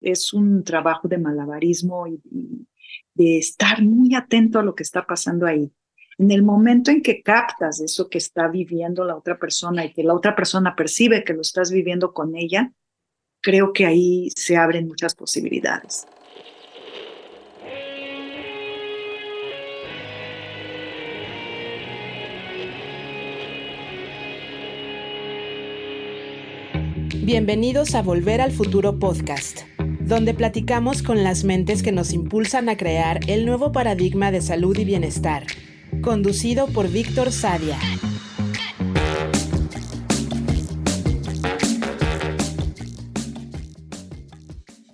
es un trabajo de malabarismo y, de estar muy atento a lo que está pasando ahí. En el momento en que captas eso que está viviendo la otra persona y que la otra persona percibe que lo estás viviendo con ella, creo que ahí se abren muchas posibilidades. Bienvenidos a Volver al Futuro Podcast, donde platicamos con las mentes que nos impulsan a crear el nuevo paradigma de salud y bienestar, conducido por Víctor Sadia.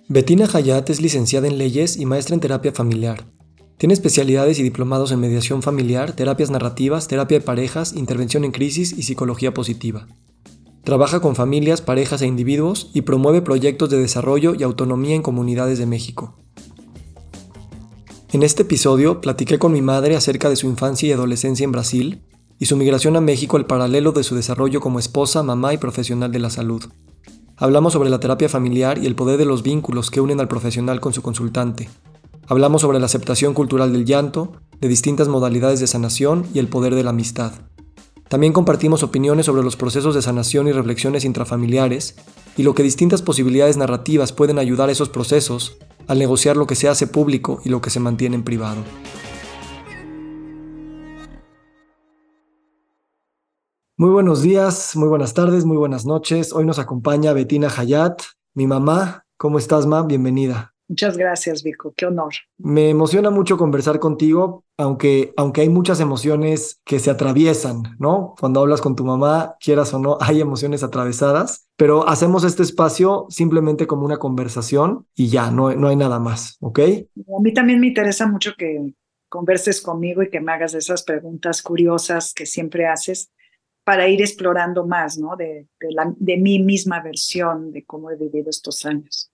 Bettina Hayat es licenciada en leyes y maestra en terapia familiar. Tiene especialidades y diplomados en mediación familiar, terapias narrativas, terapia de parejas, intervención en crisis y psicología positiva. Trabaja con familias, parejas e individuos y promueve proyectos de desarrollo y autonomía en comunidades de México. En este episodio platiqué con mi madre acerca de su infancia y adolescencia en Brasil y su migración a México al paralelo de su desarrollo como esposa, mamá y profesional de la salud. Hablamos sobre la terapia familiar y el poder de los vínculos que unen al profesional con su consultante. Hablamos sobre la aceptación cultural del llanto, de distintas modalidades de sanación y el poder de la amistad. También compartimos opiniones sobre los procesos de sanación y reflexiones intrafamiliares y lo que distintas posibilidades narrativas pueden ayudar a esos procesos al negociar lo que se hace público y lo que se mantiene en privado. Muy buenos días, muy buenas tardes, muy buenas noches. Hoy nos acompaña Betina Hayat, mi mamá. ¿Cómo estás, ma? Bienvenida. Muchas gracias, Vico. Qué honor. Me emociona mucho conversar contigo, aunque, aunque hay muchas emociones que se atraviesan, ¿no? Cuando hablas con tu mamá, quieras o no, hay emociones atravesadas, pero hacemos este espacio simplemente como una conversación y ya, no, no hay nada más, ¿ok? A mí también me interesa mucho que converses conmigo y que me hagas esas preguntas curiosas que siempre haces para ir explorando más, ¿no? De, de, la, de mi misma versión de cómo he vivido estos años.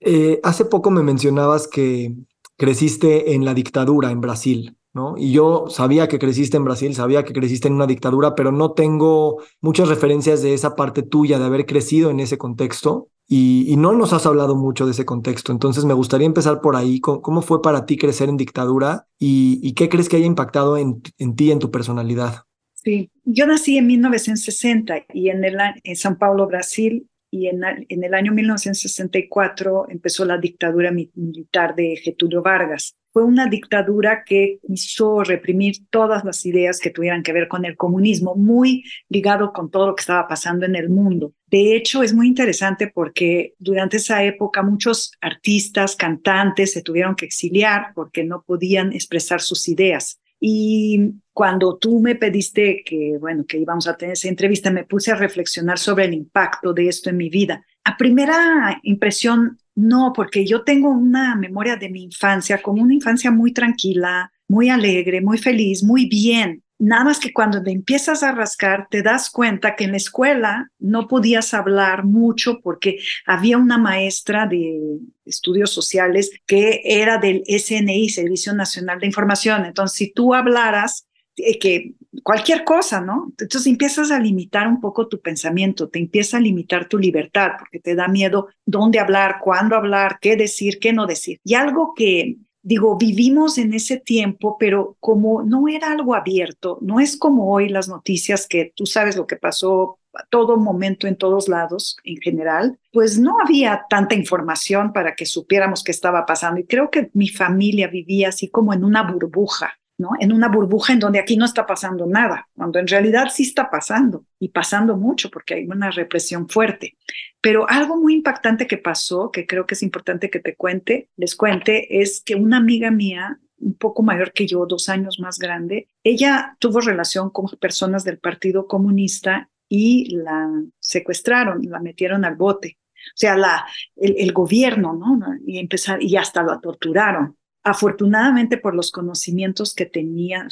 Eh, hace poco me mencionabas que creciste en la dictadura en Brasil, ¿no? Y yo sabía que creciste en Brasil, sabía que creciste en una dictadura, pero no tengo muchas referencias de esa parte tuya, de haber crecido en ese contexto. Y, no nos has hablado mucho de ese contexto. Entonces me gustaría empezar por ahí. ¿Cómo, fue para ti crecer en dictadura y, qué crees que haya impactado en, ti, en tu personalidad? Sí, yo nací en 1960 y en, en San Paulo, Brasil, y en, el año 1964 empezó la dictadura militar de Getulio Vargas. Fue una dictadura que hizo reprimir todas las ideas que tuvieran que ver con el comunismo, muy ligado con todo lo que estaba pasando en el mundo. De hecho, es muy interesante porque durante esa época muchos artistas, cantantes se tuvieron que exiliar porque no podían expresar sus ideas. Y cuando tú me pediste que, bueno, que íbamos a tener esa entrevista, me puse a reflexionar sobre el impacto de esto en mi vida. A primera impresión, no, porque yo tengo una memoria de mi infancia como una infancia muy tranquila, muy alegre, muy feliz, muy bien. Nada más que cuando te empiezas a rascar, te das cuenta que en la escuela no podías hablar mucho porque había una maestra de estudios sociales que era del SNI, Servicio Nacional de Información. Entonces, si tú hablaras, eh, que cualquier cosa, ¿no? Entonces empiezas a limitar un poco tu pensamiento, te empieza a limitar tu libertad porque te da miedo dónde hablar, cuándo hablar, qué decir, qué no decir. Y algo que digo, vivimos en ese tiempo, pero como no era algo abierto, no es como hoy las noticias que tú sabes lo que pasó a todo momento en todos lados en general, pues no había tanta información para que supiéramos qué estaba pasando. Y creo que mi familia vivía así como en una burbuja. ¿No? En una burbuja en donde aquí no está pasando nada, cuando en realidad sí está pasando y pasando mucho porque hay una represión fuerte. Pero algo muy impactante que pasó, que creo que es importante que te cuente, les cuente, es que una amiga mía, un poco mayor que yo, dos años más grande, ella tuvo relación con personas del Partido Comunista y la secuestraron, la metieron al bote. O sea, la, el, el gobierno, ¿no? Y, empezar, y hasta la torturaron afortunadamente por los conocimientos que tenía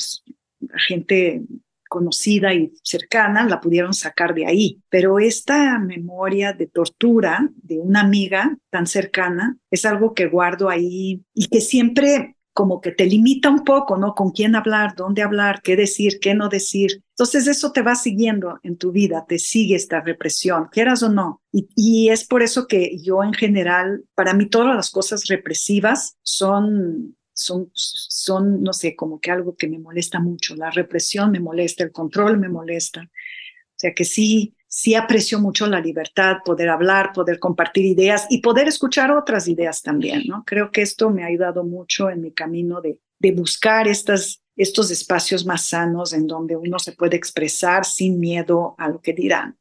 gente conocida y cercana, la pudieron sacar de ahí. Pero esta memoria de tortura de una amiga tan cercana es algo que guardo ahí y que siempre como que te limita un poco, ¿no? Con quién hablar, dónde hablar, qué decir, qué no decir. Entonces eso te va siguiendo en tu vida, te sigue esta represión, quieras o no. Y, es por eso que yo en general, para mí todas las cosas represivas son son, son, no sé, como que algo que me molesta mucho. La represión me molesta, el control me molesta. O sea que sí, sí aprecio mucho la libertad, poder hablar, poder compartir ideas y poder escuchar otras ideas también, ¿no? Creo que esto me ha ayudado mucho en mi camino de, de buscar estas, estos espacios más sanos en donde uno se puede expresar sin miedo a lo que dirán.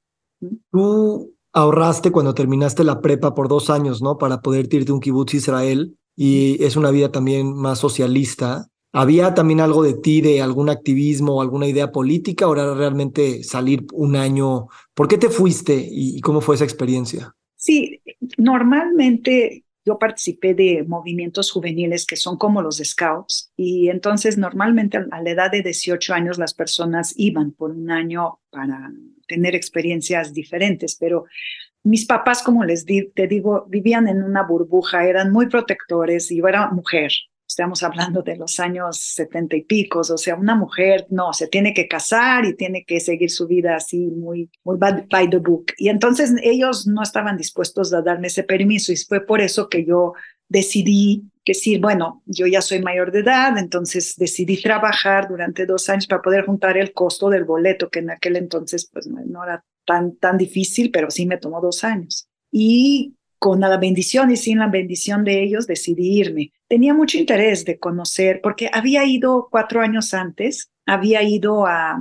Tú ahorraste cuando terminaste la prepa por dos años, ¿no? Para poder irte a un kibutz Israel y es una vida también más socialista. ¿Había también algo de ti, de algún activismo o alguna idea política o era realmente salir un año? ¿Por qué te fuiste y, cómo fue esa experiencia? Sí, normalmente yo participé de movimientos juveniles que son como los scouts y entonces normalmente a la edad de 18 años las personas iban por un año para tener experiencias diferentes, pero mis papás, como les di, te digo, vivían en una burbuja, eran muy protectores y yo era mujer, estamos hablando de los años setenta y picos, o sea, una mujer no, se tiene que casar y tiene que seguir su vida así muy, muy by the book. Y entonces ellos no estaban dispuestos a darme ese permiso y fue por eso que yo decidí decir, bueno, yo ya soy mayor de edad, entonces decidí trabajar durante dos años para poder juntar el costo del boleto, que en aquel entonces pues no era tan, tan difícil, pero sí me tomó dos años. Y con la bendición y sin la bendición de ellos decidí irme. Tenía mucho interés de conocer, porque había ido cuatro años antes, había ido a,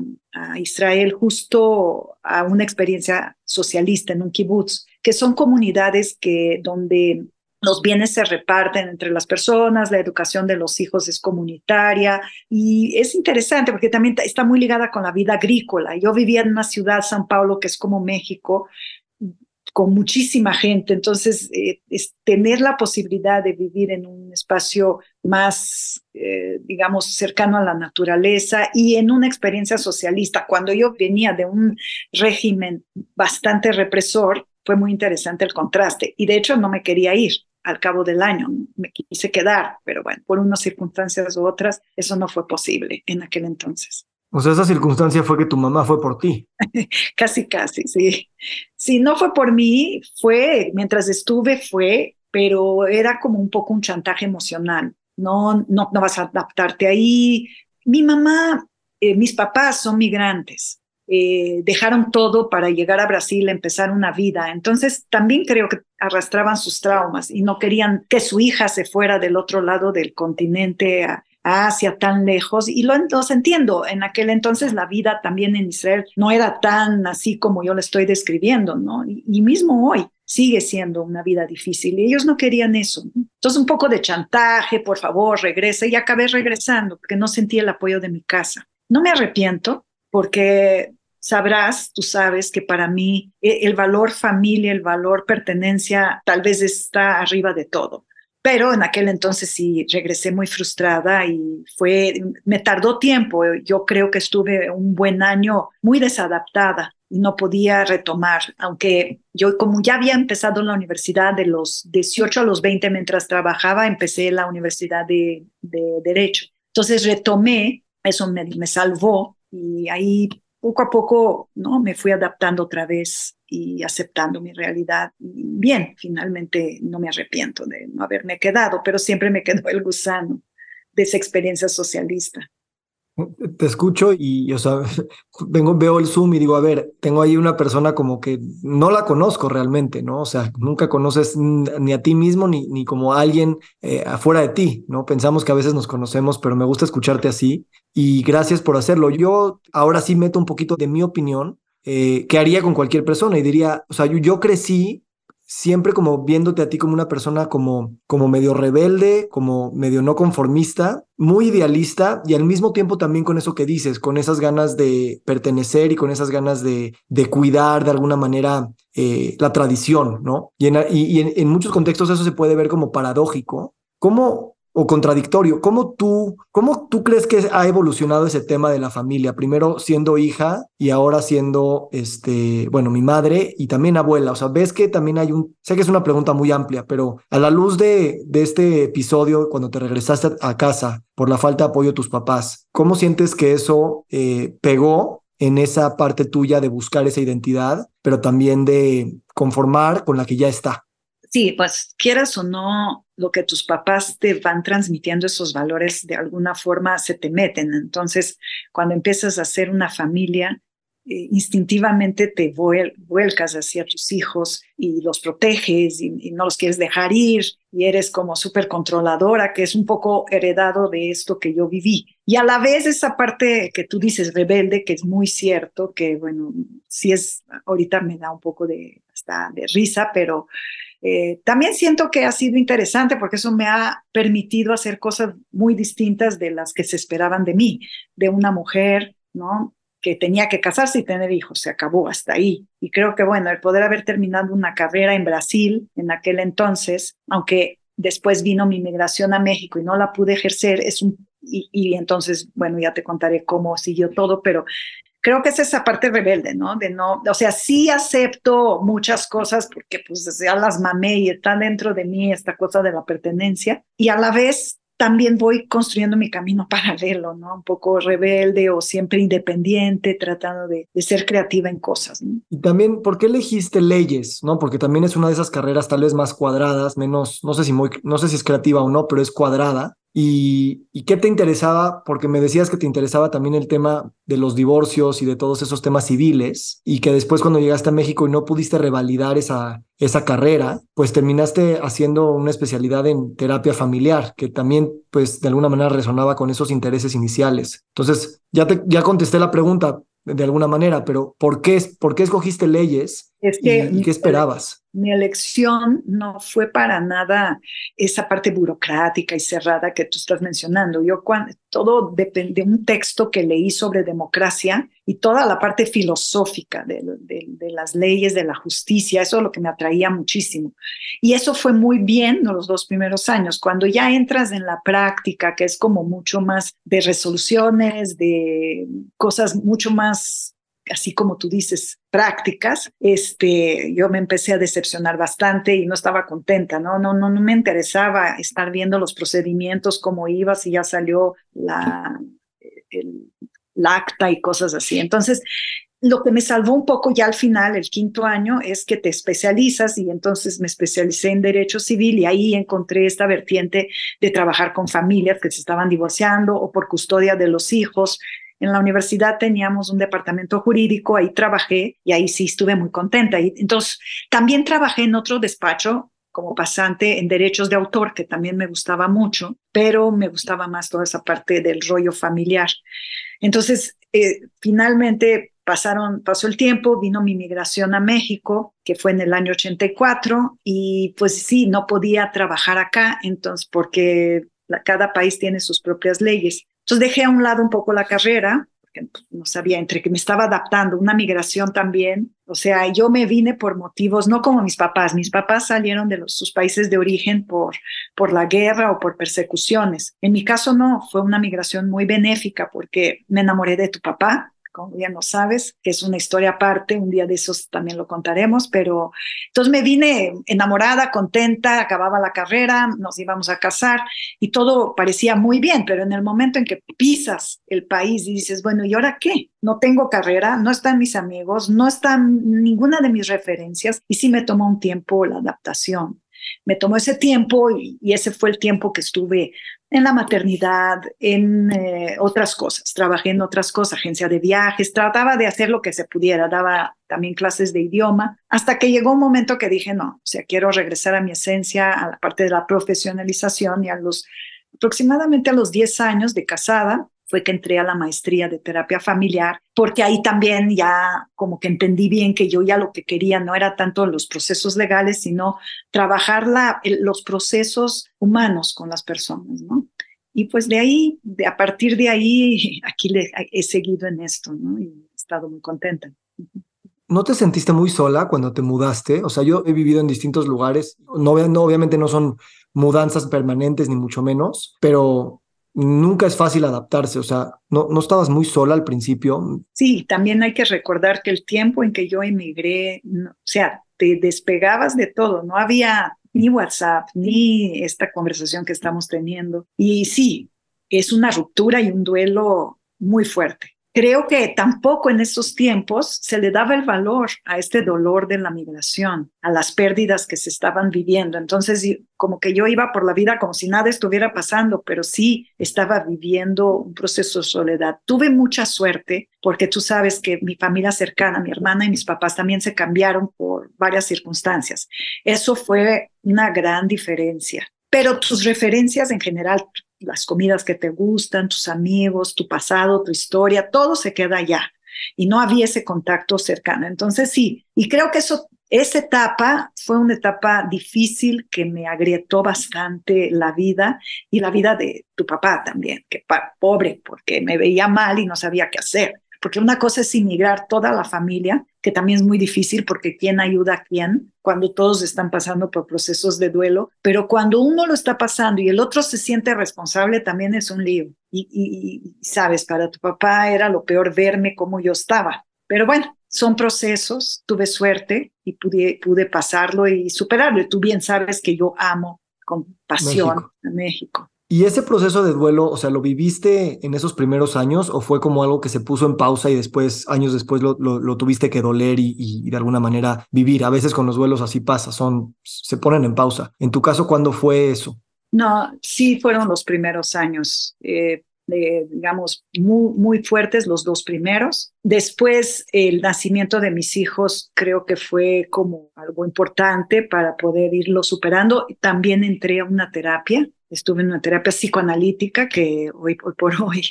Israel justo a una experiencia socialista en un kibutz, que son comunidades que donde los bienes se reparten entre las personas, la educación de los hijos es comunitaria y es interesante porque también está muy ligada con la vida agrícola. Yo vivía en una ciudad, San Paulo, que es como México, con muchísima gente. Entonces, eh, es tener la posibilidad de vivir en un espacio más, eh, digamos, cercano a la naturaleza y en una experiencia socialista. Cuando yo venía de un régimen bastante represor, fue muy interesante el contraste. Y de hecho no me quería ir al cabo del año, me quise quedar, pero bueno, por unas circunstancias u otras, eso no fue posible en aquel entonces. O sea, esa circunstancia fue que tu mamá fue por ti. casi, casi, sí. Si no fue por mí, fue, mientras estuve, fue, pero era como un poco un chantaje emocional. No, no, no vas a adaptarte ahí. Mi mamá, eh, mis papás son migrantes. Eh, dejaron todo para llegar a Brasil, empezar una vida. Entonces, también creo que arrastraban sus traumas y no querían que su hija se fuera del otro lado del continente a, Asia tan lejos y lo, los entiendo. En aquel entonces la vida también en Israel no era tan así como yo le estoy describiendo, ¿no? Y, mismo hoy sigue siendo una vida difícil y ellos no querían eso. Entonces un poco de chantaje, por favor, regresa y acabé regresando porque no sentí el apoyo de mi casa. No me arrepiento porque sabrás, tú sabes que para mí e, el valor familia, el valor pertenencia tal vez está arriba de todo. Pero en aquel entonces sí regresé muy frustrada y fue, me tardó tiempo. Yo creo que estuve un buen año muy desadaptada y no podía retomar, aunque yo como ya había empezado en la universidad de los 18 a los 20 mientras trabajaba, empecé la universidad de, de Derecho. Entonces retomé, eso me, me salvó y ahí poco a poco no me fui adaptando otra vez y aceptando mi realidad. bien, finalmente no me arrepiento de no haberme quedado, pero siempre me quedó el gusano de esa experiencia socialista. Te escucho y, o sea, vengo, veo el Zoom y digo, a ver, tengo ahí una persona como que no la conozco realmente, ¿no? O sea, nunca conoces ni a ti mismo ni, ni como alguien eh, afuera de ti, ¿no? Pensamos que a veces nos conocemos, pero me gusta escucharte así y gracias por hacerlo. Yo ahora sí meto un poquito de mi opinión, eh, que haría con cualquier persona y diría, o sea, yo crecí siempre como viéndote a ti como una persona como, como medio rebelde, como medio no conformista, muy idealista y al mismo tiempo también con eso que dices, con esas ganas de pertenecer y con esas ganas de, de cuidar de alguna manera eh, la tradición, ¿no? Y, en, y, en, muchos contextos eso se puede ver como paradójico. ¿Cómo, o contradictorio. ¿Cómo tú, ¿Cómo tú crees que ha evolucionado ese tema de la familia? Primero siendo hija y ahora siendo, este, bueno, mi madre y también abuela. O sea, ves que también hay un, sé que es una pregunta muy amplia, pero a la luz de, de este episodio, cuando te regresaste a casa por la falta de apoyo de tus papás, ¿cómo sientes que eso eh, pegó en esa parte tuya de buscar esa identidad, pero también de conformar con la que ya está? Sí, pues quieras o no, lo que tus papás te van transmitiendo, esos valores de alguna forma se te meten. Entonces, cuando empiezas a hacer una familia, eh, instintivamente te vuelcas hacia tus hijos y los proteges y, no los quieres dejar ir y eres como súper controladora, que es un poco heredado de esto que yo viví. Y a la vez esa parte que tú dices rebelde, que es muy cierto, que bueno, sí es, ahorita me da un poco de, hasta de risa, pero eh, también siento que ha sido interesante porque eso me ha permitido hacer cosas muy distintas de las que se esperaban de mí, de una mujer, ¿no? que tenía que casarse y tener hijos, se acabó hasta ahí. Y creo que, bueno, el poder haber terminado una carrera en Brasil en aquel entonces, aunque después vino mi migración a México y no la pude ejercer, es un, y, y entonces, bueno, ya te contaré cómo siguió todo, pero creo que es esa parte rebelde, ¿no? De no, o sea, sí acepto muchas cosas porque pues ya las mamé y está dentro de mí esta cosa de la pertenencia y a la vez también voy construyendo mi camino paralelo, ¿no? Un poco rebelde o siempre independiente, tratando de, de ser creativa en cosas. ¿no? Y también, ¿por qué elegiste leyes? ¿No? Porque también es una de esas carreras tal vez más cuadradas, menos, no sé si muy, no sé si es creativa o no, pero es cuadrada. ¿Y, qué te interesaba? Porque me decías que te interesaba también el tema de los divorcios y de todos esos temas civiles y que después cuando llegaste a México y no pudiste revalidar esa, esa carrera, pues terminaste haciendo una especialidad en terapia familiar, que también pues de alguna manera resonaba con esos intereses iniciales. Entonces, ya, te, ya contesté la pregunta de alguna manera, pero ¿por qué, por qué escogiste leyes es que y qué esperabas? mi elección no fue para nada esa parte burocrática y cerrada que tú estás mencionando. Yo cuando, todo depende de un texto que leí sobre democracia y toda la parte filosófica de, de, las leyes, de la justicia, eso es lo que me atraía muchísimo. Y eso fue muy bien en los dos primeros años. Cuando ya entras en la práctica, que es como mucho más de resoluciones, de cosas mucho más así como tú dices, prácticas, este, yo me empecé a decepcionar bastante y no estaba contenta, ¿no? No, no, no me interesaba estar viendo los procedimientos, cómo iba, si ya salió la, el, acta y cosas así. Entonces, lo que me salvó un poco ya al final, el quinto año, es que te especializas y entonces me especialicé en derecho civil y ahí encontré esta vertiente de trabajar con familias que se estaban divorciando o por custodia de los hijos en la universidad teníamos un departamento jurídico, ahí trabajé y ahí sí estuve muy contenta. Y entonces, también trabajé en otro despacho como pasante en derechos de autor, que también me gustaba mucho, pero me gustaba más toda esa parte del rollo familiar. Entonces, eh, finalmente pasaron, pasó el tiempo, vino mi migración a México, que fue en el año 84, y pues sí, no podía trabajar acá, entonces, porque cada país tiene sus propias leyes. Entonces dejé a un lado un poco la carrera, porque pues, no sabía, entre que me estaba adaptando, una migración también. O sea, yo me vine por motivos, no como mis papás. Mis papás salieron de sus países de origen por, por la guerra o por persecuciones. En mi caso no, fue una migración muy benéfica porque me enamoré de tu papá, como ya no sabes, es una historia aparte, un día de esos también lo contaremos, pero entonces me vine enamorada, contenta, acababa la carrera, nos íbamos a casar y todo parecía muy bien, pero en el momento en que pisas el país y dices, bueno, ¿y ahora qué? No tengo carrera, no están mis amigos, no están ninguna de mis referencias y sí me tomó un tiempo la adaptación me tomó ese tiempo y, ese fue el tiempo que estuve en la maternidad, en eh, otras cosas. Trabajé en otras cosas, agencia de viajes, trataba de hacer lo que se pudiera, daba también clases de idioma, hasta que llegó un momento que dije, no, o sea, quiero regresar a mi esencia, a la parte de la profesionalización y a los aproximadamente a los 10 años de casada, fue que entré a la maestría de terapia familiar, porque ahí también ya como que entendí bien que yo ya lo que quería no era tanto los procesos legales, sino trabajar la, los procesos humanos con las personas, ¿no? Y pues de ahí, de, a partir de ahí, aquí le, he seguido en esto, ¿no? Y he estado muy contenta. ¿No te sentiste muy sola cuando te mudaste? O sea, yo he vivido en distintos lugares, no, no, obviamente no son mudanzas permanentes ni mucho menos, pero nunca es fácil adaptarse, o sea, ¿no, ¿no estabas muy sola al principio? Sí, también hay que recordar que el tiempo en que yo emigré, o sea, te despegabas de todo, no había ni WhatsApp, ni esta conversación que estamos teniendo. Y sí, es una ruptura y un duelo muy fuerte creo que tampoco en estos tiempos se le daba el valor a este dolor de la migración, a las pérdidas que se estaban viviendo. Entonces, como que yo iba por la vida como si nada estuviera pasando, pero sí estaba viviendo un proceso de soledad. Tuve mucha suerte porque tú sabes que mi familia cercana, mi hermana y mis papás también se cambiaron por varias circunstancias. Eso fue una gran diferencia pero tus referencias en general, las comidas que te gustan, tus amigos, tu pasado, tu historia, todo se queda allá y no había ese contacto cercano. Entonces sí, y creo que eso, esa etapa fue una etapa difícil que me agrietó bastante la vida y la vida de tu papá también, que pobre, porque me veía mal y no sabía qué hacer porque una cosa es inmigrar toda la familia, que también es muy difícil porque quién ayuda a quién cuando todos están pasando por procesos de duelo, pero cuando uno lo está pasando y el otro se siente responsable, también es un lío. Y, sabes, para tu papá era lo peor verme como yo estaba. Pero bueno, son procesos, tuve suerte y pude, pude pasarlo y superarlo. Y tú bien sabes que yo amo con pasión a México. ¿Y ese proceso de duelo, o sea, lo viviste en esos primeros años o fue como algo que se puso en pausa y después, años después, lo, tuviste que doler y, de alguna manera vivir? A veces con los duelos así pasa, son, se ponen en pausa. En tu caso, ¿cuándo fue eso? No, sí fueron los primeros años. Eh, digamos, muy, muy fuertes los dos primeros. Después, el nacimiento de mis hijos creo que fue como algo importante para poder irlo superando. También entré a una terapia estuve en una terapia psicoanalítica que hoy, por hoy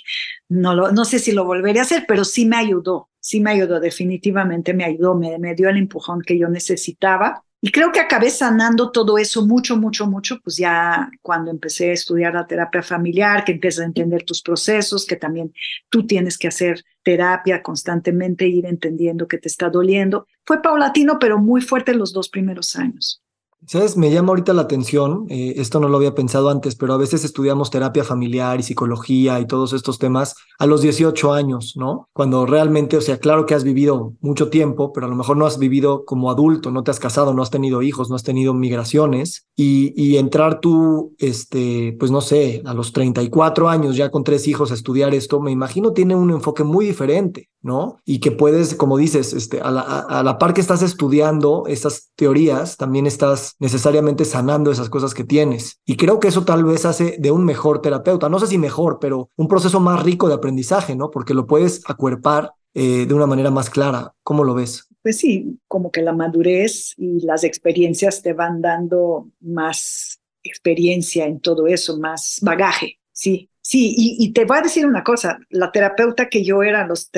no, no sé si lo volveré a hacer, pero sí me ayudó, sí me ayudó, definitivamente me ayudó, me, me dio el empujón que yo necesitaba. Y creo que acabé sanando todo eso mucho, mucho, mucho, pues ya cuando empecé a estudiar la terapia familiar, que empiezas a entender tus procesos, que también tú tienes que hacer terapia constantemente, ir entendiendo que te está doliendo. Fue paulatino, pero muy fuerte los dos primeros años. ¿Sabes? Me llama ahorita la atención, eh, esto no lo había pensado antes, pero a veces estudiamos terapia familiar y psicología y todos estos temas a los 18 años, ¿no? Cuando realmente, o sea, claro que has vivido mucho tiempo, pero a lo mejor no has vivido como adulto, no te has casado, no has tenido hijos, no has tenido migraciones y, y entrar tú, este, pues no sé, a los 34 años ya con tres hijos a estudiar esto, me imagino tiene un enfoque muy diferente, ¿no? Y que puedes, como dices, este, a la, par que estás estudiando estas teorías, también estás necesariamente sanando esas cosas que tienes. Y creo que eso tal vez hace de un mejor terapeuta, no sé si mejor, pero un proceso más rico de aprendizaje, ¿no? Porque lo puedes acuerpar eh, de una manera más clara. ¿Cómo lo ves? Pues sí, como que la madurez y las experiencias te van dando más experiencia en todo eso, más bagaje, sí. Sí, y, y, te voy a decir una cosa, la terapeuta que yo era a los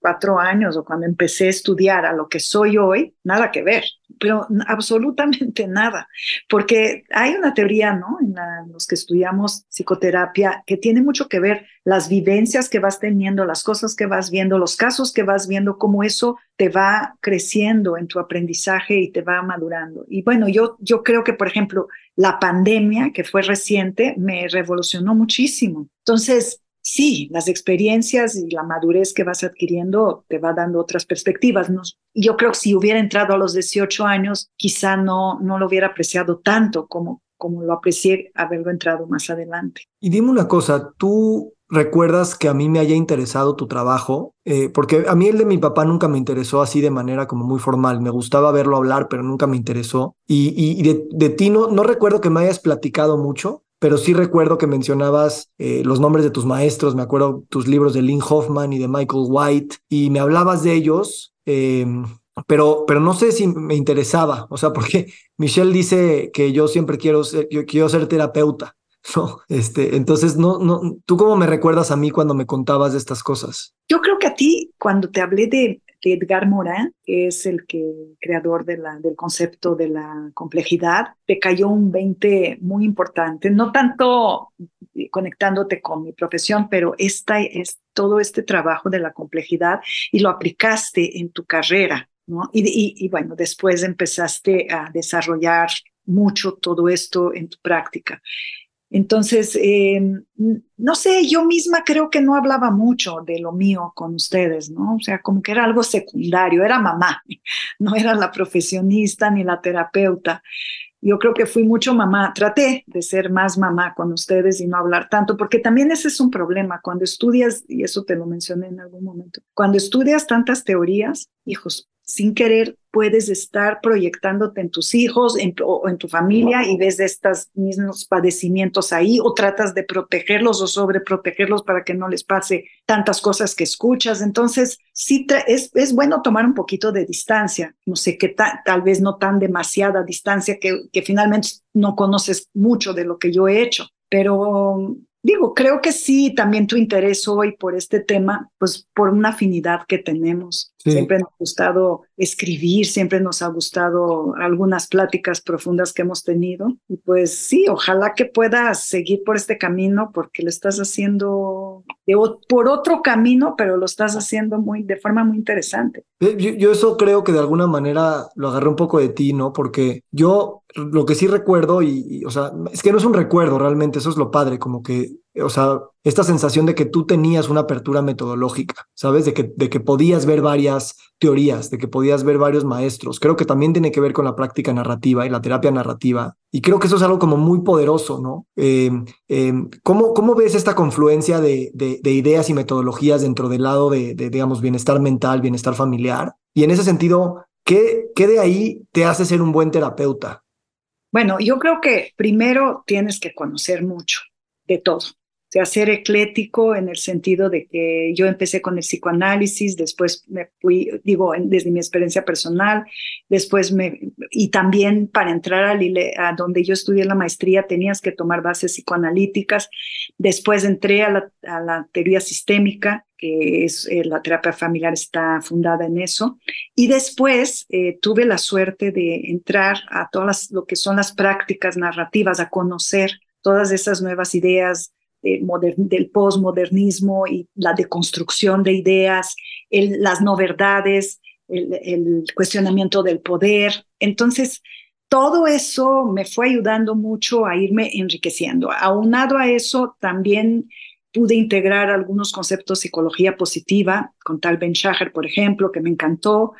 34 años o cuando empecé a estudiar a lo que soy hoy, nada que ver pero absolutamente nada, porque hay una teoría, ¿no? En los que estudiamos psicoterapia que tiene mucho que ver las vivencias que vas teniendo, las cosas que vas viendo, los casos que vas viendo, cómo eso te va creciendo en tu aprendizaje y te va madurando. Y bueno, yo, yo creo que, por ejemplo, la pandemia, que fue reciente, me revolucionó muchísimo. Entonces, sí, las experiencias y la madurez que vas adquiriendo te va dando otras perspectivas. Yo creo que si hubiera entrado a los 18 años, quizá no, no lo hubiera apreciado tanto como, como lo aprecié haberlo entrado más adelante. Y dime una cosa, ¿tú recuerdas que a mí me haya interesado tu trabajo? Eh, porque a mí el de mi papá nunca me interesó así de manera como muy formal. Me gustaba verlo hablar, pero nunca me interesó. Y, de, de, ti no, no recuerdo que me hayas platicado mucho pero sí recuerdo que mencionabas eh, los nombres de tus maestros, me acuerdo tus libros de Lynn Hoffman y de Michael White, y me hablabas de ellos, em, pero, pero no sé si me interesaba, o sea, porque Michelle dice que yo siempre quiero ser, yo quiero ser terapeuta, ¿no? Este, entonces, no, no, ¿tú cómo me recuerdas a mí cuando me contabas de estas cosas? Yo creo que a ti, cuando te hablé de Edgar Morin, que es el que creador de del concepto de la complejidad, te cayó un 20 muy importante, no tanto conectándote con mi profesión, pero esta es todo este trabajo de la complejidad y lo aplicaste en tu carrera, ¿no? Y, y bueno, después empezaste a desarrollar mucho todo esto en tu práctica. Entonces, eh, no sé, yo misma creo que no hablaba mucho de lo mío con ustedes, ¿no? O sea, como que era algo secundario, era mamá, no era la profesionista ni la terapeuta. Yo creo que fui mucho mamá, traté de ser más mamá con ustedes y no hablar tanto, porque también ese es un problema cuando estudias, y eso te lo mencioné en algún momento, cuando estudias tantas teorías, hijos, sin querer puedes estar proyectándote en tus hijos o en tu familia y ves estos mismos padecimientos ahí o tratas de protegerlos o sobreprotegerlos para que no les pase tantas cosas que escuchas. Entonces, sí es, bueno tomar un poquito de distancia, no sé, que tal vez no tan demasiada distancia que, que finalmente no conoces mucho de lo que yo he hecho, pero Digo, creo que sí, también tu interés hoy por este tema, pues por una afinidad que tenemos. Siempre nos ha gustado escribir, siempre nos ha gustado algunas pláticas profundas que hemos tenido. Y pues sí, ojalá que puedas seguir por este camino porque lo estás haciendo por otro camino, pero lo estás haciendo muy, de forma muy interesante. Yo, yo eso creo que de alguna manera lo agarré un poco de ti, ¿no? Porque yo lo que sí recuerdo, y, o sea, es que no es un recuerdo realmente, eso es lo padre, como que, o sea, esta sensación de que tú tenías una apertura metodológica, ¿sabes? De que, de que podías ver varias teorías, de que podías ver varios maestros. Creo que también tiene que ver con la práctica narrativa y la terapia narrativa. Y creo que eso es algo como muy poderoso, ¿no? Em, em, ¿cómo, ¿cómo, ves esta confluencia de, de, de, ideas y metodologías dentro del lado de, de, digamos, bienestar mental, bienestar familiar? Y en ese sentido, ¿qué, ¿qué de ahí te hace ser un buen terapeuta? Bueno, yo creo que primero tienes que conocer mucho de todo. O sea, ser eclético en el sentido de que yo empecé con el psicoanálisis, después me fui, digo, desde mi experiencia personal, después me, y también para entrar a, a donde yo estudié la maestría tenías que tomar bases psicoanalíticas, después entré a la, a la teoría sistémica, que es eh, la terapia familiar está fundada en eso. Y después eh, tuve la suerte de entrar a todas lo que son las prácticas narrativas, a conocer todas esas nuevas ideas del postmodernismo y la deconstrucción de ideas, las no verdades, el, el cuestionamiento del poder. Entonces, todo eso me fue ayudando mucho a irme enriqueciendo. Aunado a eso, también pude integrar algunos conceptos de psicología positiva con tal Ben Shaher, por ejemplo, que me encantó,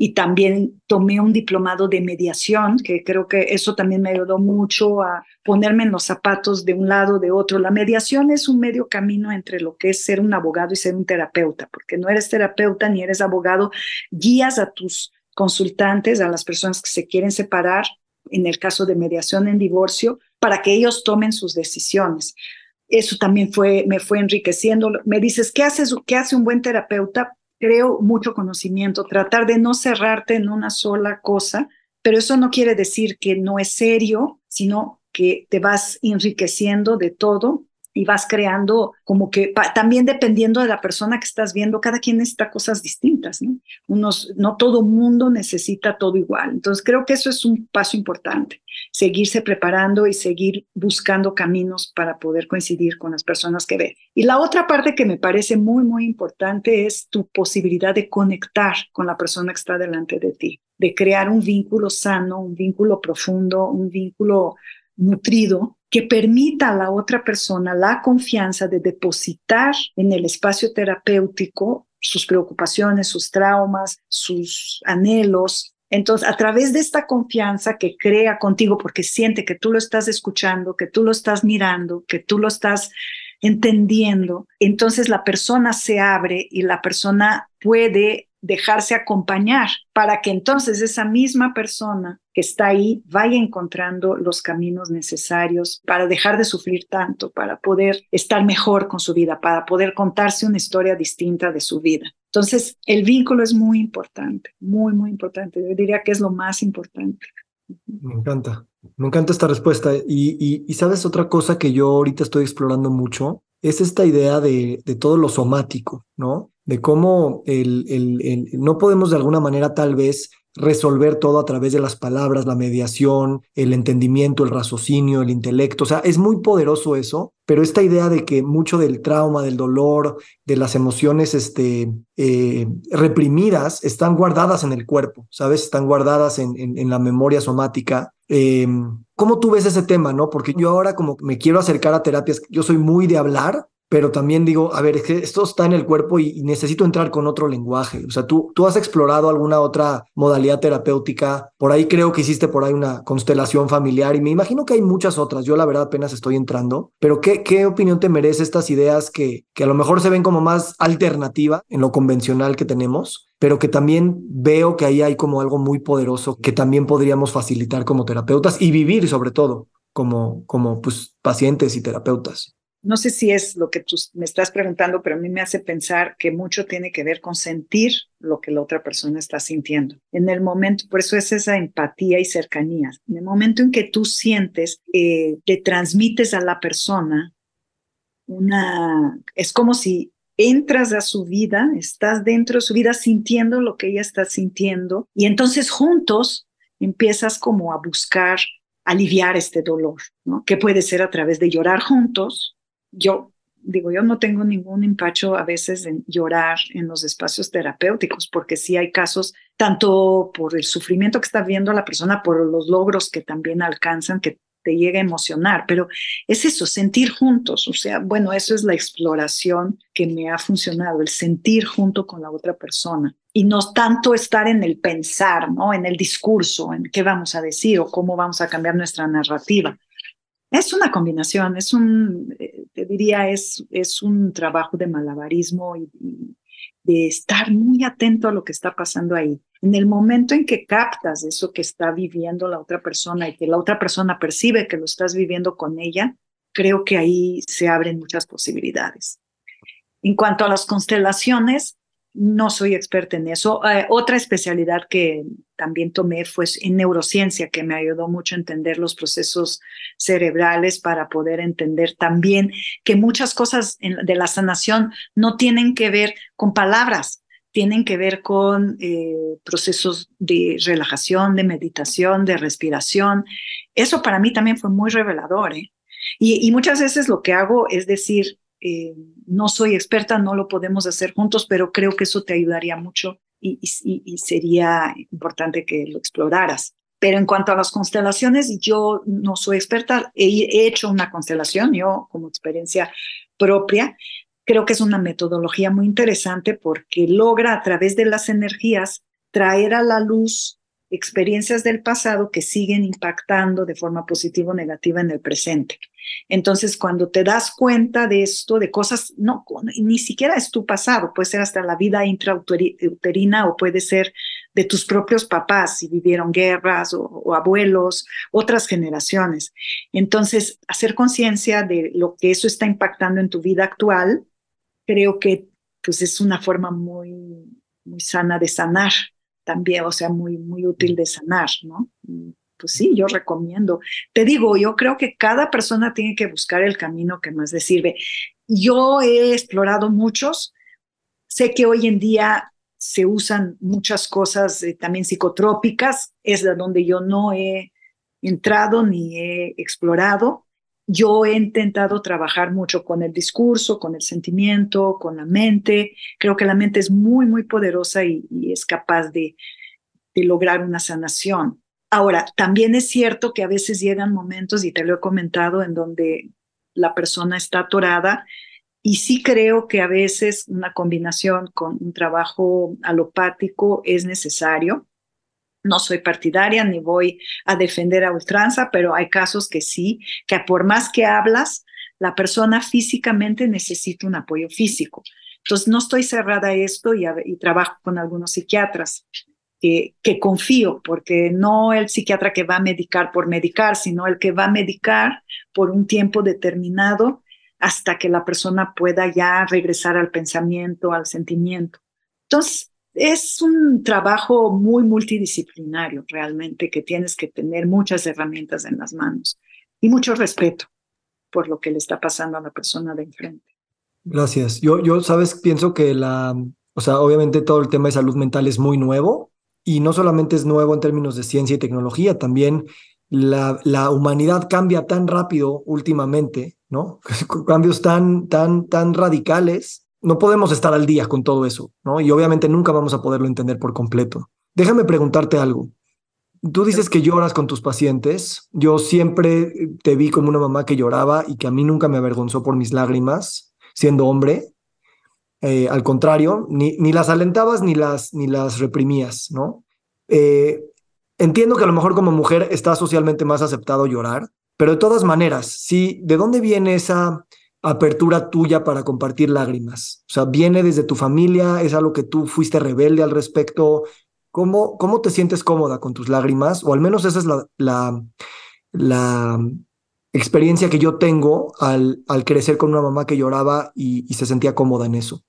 y también tomé un diplomado de mediación, que creo que eso también me ayudó mucho a ponerme en los zapatos de un lado, de otro. La mediación es un medio camino entre lo que es ser un abogado y ser un terapeuta, porque no eres terapeuta ni eres abogado, guías a tus consultantes, a las personas que se quieren separar, en el caso de mediación en divorcio, para que ellos tomen sus decisiones eso también fue, me fue enriqueciendo. Me dices, ¿qué, haces, ¿qué hace un buen terapeuta? Creo mucho conocimiento, tratar de no cerrarte en una sola cosa, pero eso no quiere decir que no es serio, sino que te vas enriqueciendo de todo y vas creando como que también dependiendo de la persona que estás viendo, cada quien necesita cosas distintas, ¿no? Unos, no todo mundo necesita todo igual. Entonces creo que eso es un paso importante, seguirse preparando y seguir buscando caminos para poder coincidir con las personas que ve. Y la otra parte que me parece muy, muy importante es tu posibilidad de conectar con la persona que está delante de ti, de crear un vínculo sano, un vínculo profundo, un vínculo nutrido que permita a la otra persona la confianza de depositar en el espacio terapéutico sus preocupaciones, sus traumas, sus anhelos. Entonces, a través de esta confianza que crea contigo, porque siente que tú lo estás escuchando, que tú lo estás mirando, que tú lo estás entendiendo, entonces la persona se abre y la persona puede dejarse acompañar para que entonces esa misma persona que está ahí vaya encontrando los caminos necesarios para dejar de sufrir tanto, para poder estar mejor con su vida, para poder contarse una historia distinta de su vida. Entonces, el vínculo es muy importante, muy, muy importante. Yo diría que es lo más importante. Me encanta, me encanta esta respuesta. Y, y, sabes otra cosa que yo ahorita estoy explorando mucho, es esta idea de, de todo lo somático, ¿no? De cómo el, el, no podemos de alguna manera tal vez resolver todo a través de las palabras, la mediación, el entendimiento, el raciocinio, el intelecto. O sea, es muy poderoso eso, pero esta idea de que mucho del trauma, del dolor, de las emociones este, eh, reprimidas están guardadas en el cuerpo, ¿sabes? Están guardadas en, en, la memoria somática. Em, ¿Cómo tú ves ese tema, no? Porque yo ahora como me quiero acercar a terapias, yo soy muy de hablar, pero también digo, a ver, es que esto está en el cuerpo y, necesito entrar con otro lenguaje. O sea, ¿tú, tú has explorado alguna otra modalidad terapéutica. Por ahí creo que hiciste por ahí una constelación familiar y me imagino que hay muchas otras. Yo la verdad apenas estoy entrando, pero ¿qué, qué opinión te merece estas ideas que, que a lo mejor se ven como más alternativa en lo convencional que tenemos? pero que también veo que ahí hay como algo muy poderoso que también podríamos facilitar como terapeutas y vivir sobre todo como, como pues, pacientes y terapeutas no sé si es lo que tú me estás preguntando, pero a mí me hace pensar que mucho tiene que ver con sentir lo que la otra persona está sintiendo. En el momento, por eso es esa empatía y cercanía. En el momento en que tú sientes, eh, te transmites a la persona una, es como si entras a su vida, estás dentro de su vida sintiendo lo que ella está sintiendo y entonces juntos empiezas como a buscar aliviar este dolor, ¿no? Que puede ser a través de llorar juntos, yo digo, yo no tengo ningún empacho a veces en llorar en los espacios terapéuticos, porque sí hay casos, tanto por el sufrimiento que está viendo la persona, por los logros que también alcanzan, que te llega a emocionar, pero es eso, sentir juntos, o sea, bueno, eso es la exploración que me ha funcionado, el sentir junto con la otra persona y no tanto estar en el pensar, ¿no? En el discurso, en qué vamos a decir o cómo vamos a cambiar nuestra narrativa. Es una combinación, es un, eh, te diría, es, es un trabajo de malabarismo y, de estar muy atento a lo que está pasando ahí. En el momento en que captas eso que está viviendo la otra persona y que la otra persona percibe que lo estás viviendo con ella, creo que ahí se abren muchas posibilidades. En cuanto a las constelaciones, no soy experta en eso. Eh, otra especialidad que también tomé fue en neurociencia, que me ayudó mucho a entender los procesos cerebrales para poder entender también que muchas cosas de la sanación no tienen que ver con palabras, tienen que ver con eh, procesos de relajación, de meditación, de respiración. Eso para mí también fue muy revelador. ¿eh? y muchas veces lo que hago es decir, eh, no soy experta, no lo podemos hacer juntos, pero creo que eso te ayudaría mucho y, sería importante que lo exploraras. Pero en cuanto a las constelaciones, yo no soy experta, he, hecho una constelación, yo como experiencia propia, creo que es una metodología muy interesante porque logra a través de las energías traer a la luz experiencias del pasado que siguen impactando de forma positiva o negativa en el presente. Entonces, cuando te das cuenta de esto, de cosas, no, ni siquiera es tu pasado, puede ser hasta la vida intrauterina o puede ser de tus propios papás, si vivieron guerras o, abuelos, otras generaciones. Entonces, hacer conciencia de lo que eso está impactando en tu vida actual, creo que pues es una forma muy, muy sana de sanar también, o sea, muy, muy útil de sanar, ¿no? Pues sí, yo recomiendo. Te digo, yo creo que cada persona tiene que buscar el camino que más le sirve. Yo he explorado muchos. Sé que hoy en día se usan muchas cosas eh, también psicotrópicas, es de donde yo no he entrado ni he explorado. Yo he intentado trabajar mucho con el discurso, con el sentimiento, con la mente. Creo que la mente es muy, muy poderosa y, es capaz de, de lograr una sanación. Ahora, también es cierto que a veces llegan momentos, y te lo he comentado, en donde la persona está atorada y sí creo que a veces una combinación con un trabajo alopático es necesario. No soy partidaria ni voy a defender a ultranza, pero hay casos que sí, que por más que hablas, la persona físicamente necesita un apoyo físico. Entonces, no estoy cerrada a esto y, trabajo con algunos psiquiatras que, que, confío, porque no el psiquiatra que va a medicar por medicar, sino el que va a medicar por un tiempo determinado hasta que la persona pueda ya regresar al pensamiento, al sentimiento. Entonces, es un trabajo muy multidisciplinario realmente que tienes que tener muchas herramientas en las manos y mucho respeto, por lo que le está pasando a la persona de enfrente. Gracias. Yo, yo, sabes, pienso que la, o sea, obviamente todo el tema de salud mental es muy nuevo y no solamente es nuevo en términos de ciencia y tecnología, también la, la humanidad cambia tan rápido últimamente, ¿no? Cambios tan, tan, tan radicales. No podemos estar al día con todo eso, ¿no? Y obviamente nunca vamos a poderlo entender por completo. Déjame preguntarte algo. Tú dices que lloras con tus pacientes. Yo siempre te vi como una mamá que lloraba y que a mí nunca me avergonzó por mis lágrimas, siendo hombre. Eh, al contrario, ni, ni, las alentabas ni las, ni las reprimías, ¿no? Eh, entiendo que a lo mejor como mujer está socialmente más aceptado llorar, pero de todas maneras, sí, ¿de dónde viene esa apertura tuya para compartir lágrimas? O sea, ¿viene desde tu familia? ¿Es algo que tú fuiste rebelde al respecto? ¿Cómo, cómo te sientes cómoda con tus lágrimas? O al menos esa es la, la, experiencia que yo tengo al, al crecer con una mamá que lloraba y, y se sentía cómoda en eso.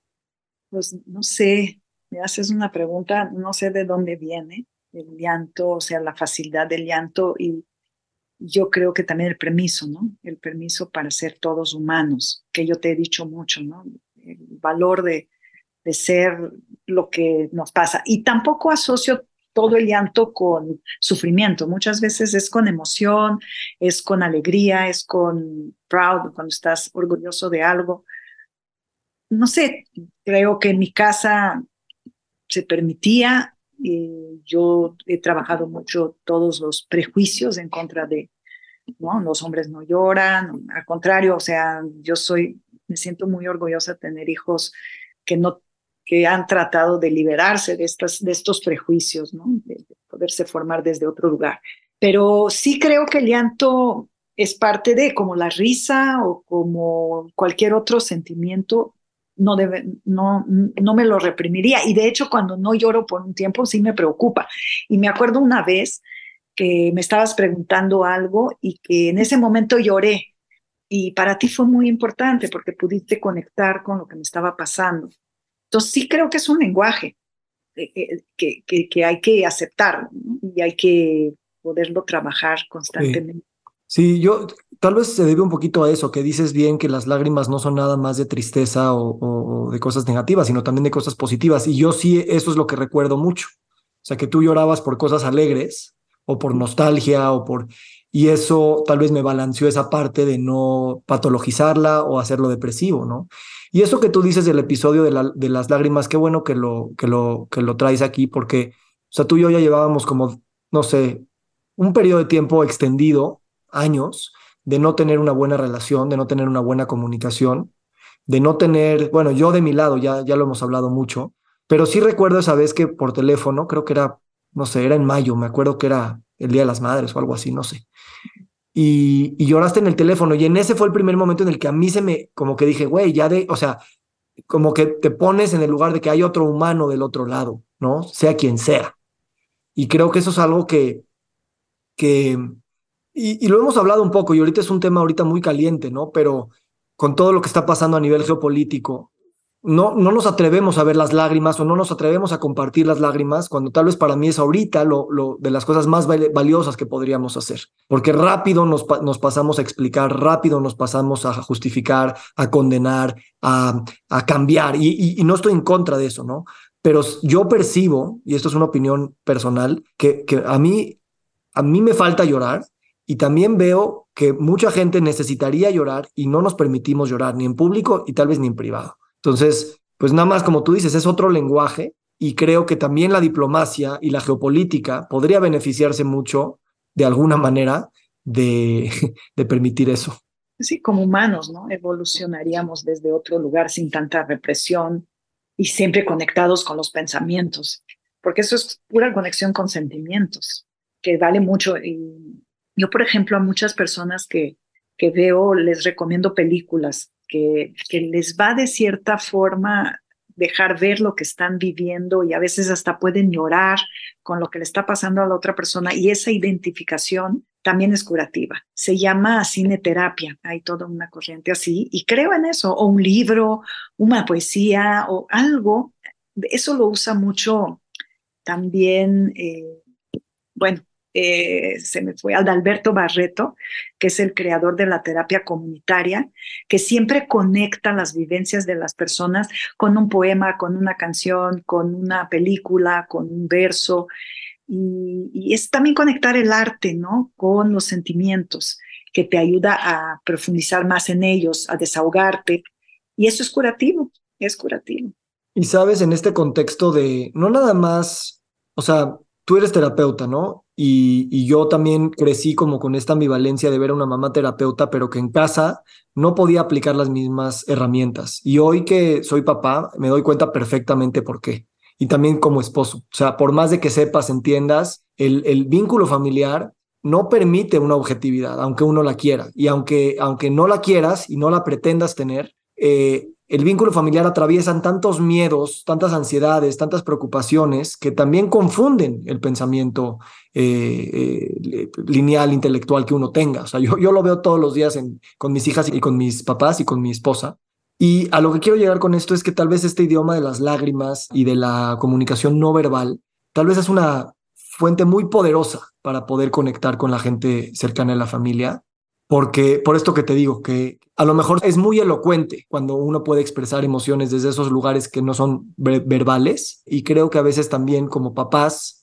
Pues no sé, me haces una pregunta, no sé de dónde viene el llanto, o sea, la facilidad del llanto y yo creo que también el permiso, ¿no? El permiso para ser todos humanos, que yo te he dicho mucho, ¿no? El valor de, de ser lo que nos pasa. Y tampoco asocio todo el llanto con sufrimiento. Muchas veces es con emoción, es con alegría, es con proud, cuando estás orgulloso de algo. No sé, creo que en mi casa se permitía eh, yo he trabajado mucho todos los prejuicios en contra de, ¿no? Los hombres no lloran, al contrario, o sea, yo soy, me siento muy orgullosa de tener hijos que no que han tratado de liberarse de, estas, de estos prejuicios, ¿no? de, poderse formar desde otro lugar. Pero sí creo que el llanto es parte de, como la risa o como cualquier otro sentimiento, no, debe, no, no me lo reprimiría. Y de hecho, cuando no lloro por un tiempo, sí me preocupa. Y me acuerdo una vez que me estabas preguntando algo y que en ese momento lloré. Y para ti fue muy importante porque pudiste conectar con lo que me estaba pasando. Entonces sí creo que es un lenguaje eh, eh, que, que, que hay que aceptar y hay que poderlo trabajar constantemente. Sí, yo tal vez se debe un poquito a eso, que dices bien que las lágrimas no son nada más de tristeza o, de cosas negativas, sino también de cosas positivas. Y yo sí, eso es lo que recuerdo mucho. O sea, que tú llorabas por cosas alegres o por nostalgia o por... Y eso tal vez me balanceó esa parte de no patologizarla o hacerlo depresivo, ¿no? Y eso que tú dices del episodio de, la, de las lágrimas, qué bueno que lo, que, lo, que lo traes aquí, porque, o sea, tú y yo ya llevábamos como, no sé, un periodo de tiempo extendido años de no tener una buena relación, de no tener una buena comunicación, de no tener, bueno, yo de mi lado ya, ya lo hemos hablado mucho, pero sí recuerdo esa vez que por teléfono, creo que era, no sé, era en mayo, me acuerdo que era el Día de las Madres o algo así, no sé. Y, y lloraste en el teléfono y en ese fue el primer momento en el que a mí se me, como que dije, güey, ya de, o sea, como que te pones en el lugar de que hay otro humano del otro lado, ¿no? Sea quien sea. Y creo que eso es algo que, que, y, lo hemos hablado un poco, y ahorita es un tema ahorita muy caliente, ¿no? Pero con todo lo que está pasando a nivel geopolítico, no, no nos atrevemos a ver las lágrimas o no nos atrevemos a compartir las lágrimas cuando tal vez para mí es ahorita lo, lo de las cosas más valiosas que podríamos hacer. Porque rápido nos, nos pasamos a explicar, rápido nos pasamos a justificar, a condenar, a, a cambiar. Y, y, no estoy en contra de eso, ¿no? Pero yo percibo, y esto es una opinión personal, que, que a, mí, a mí me falta llorar y también veo que mucha gente necesitaría llorar y no nos permitimos llorar, ni en público y tal vez ni en privado. Entonces, pues nada más como tú dices, es otro lenguaje y creo que también la diplomacia y la geopolítica podría beneficiarse mucho de alguna manera de, de permitir eso. Sí, como humanos, ¿no? Evolucionaríamos desde otro lugar sin tanta represión y siempre conectados con los pensamientos, porque eso es pura conexión con sentimientos, que vale mucho y yo, por ejemplo, a muchas personas que, que veo les recomiendo películas que, que les va de cierta forma dejar ver lo que están viviendo y a veces hasta pueden llorar con lo que le está pasando a la otra persona y esa identificación también es curativa. Se llama cineterapia, hay toda una corriente así y creo en eso, o un libro, una poesía o algo, eso lo usa mucho también, eh, bueno, eh, se me fue, Adalberto Barreto, que es el creador de la terapia comunitaria, que siempre conecta las vivencias de las personas con un poema, con una canción, con una película, con un verso. Y, y es también conectar el arte, ¿no? Con los sentimientos, que te ayuda a profundizar más en ellos, a desahogarte. Y eso es curativo, es curativo. Y sabes, en este contexto de, no nada más, o sea, tú eres terapeuta, ¿no? Y, yo también crecí como con esta ambivalencia de ver a una mamá terapeuta, pero que en casa no podía aplicar las mismas herramientas. Y hoy que soy papá, me doy cuenta perfectamente por qué. Y también como esposo. O sea, por más de que sepas, entiendas, el, el vínculo familiar no permite una objetividad, aunque uno la quiera. Y aunque, aunque no la quieras y no la pretendas tener, eh, el vínculo familiar atraviesan tantos miedos, tantas ansiedades, tantas preocupaciones que también confunden el pensamiento eh, eh, lineal, intelectual que uno tenga. O sea, yo, yo lo veo todos los días con mis hijas y con mis papás y con mi esposa. Y a lo que quiero llegar con esto es que tal vez este idioma de las lágrimas y de la comunicación no verbal, tal vez es una fuente muy poderosa para poder conectar con la gente cercana a la familia porque por esto que te digo, que a lo mejor es muy elocuente cuando uno puede expresar emociones desde esos lugares que no son verbales y creo que a veces también como papás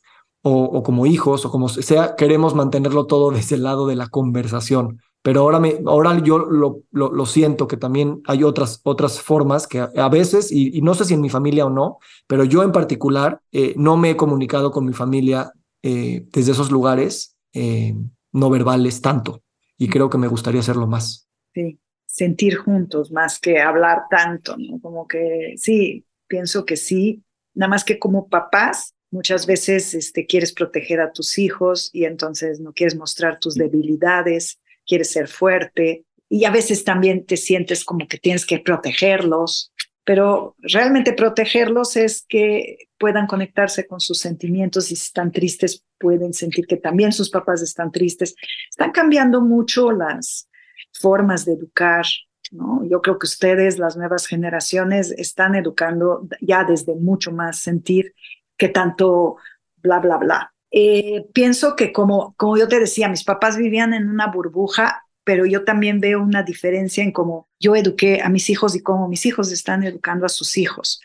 o, como hijos o como sea, queremos mantenerlo todo desde el lado de la conversación. Pero ahora, me, ahora yo lo, lo, siento que también hay otras, otras formas que a, veces, y, no sé si en mi familia o no, pero yo en particular eh, no me he comunicado con mi familia eh, desde esos lugares eh, no verbales tanto y creo que me gustaría hacerlo más. Sí, sentir juntos más que hablar tanto, ¿no? Como que sí, pienso que sí, nada más que como papás muchas veces este, quieres proteger a tus hijos y entonces no quieres mostrar tus debilidades, quieres ser fuerte y a veces también te sientes como que tienes que protegerlos pero realmente protegerlos es que puedan conectarse con sus sentimientos y si están tristes pueden sentir que también sus papás están tristes. Están cambiando mucho las formas de educar, ¿no? Yo creo que ustedes, las nuevas generaciones, están educando ya desde mucho más sentir que tanto bla, bla, bla. Eh, pienso que como, como yo te decía, mis papás vivían en una burbuja pero yo también veo una diferencia en cómo yo eduqué a mis hijos y cómo mis hijos están educando a sus hijos.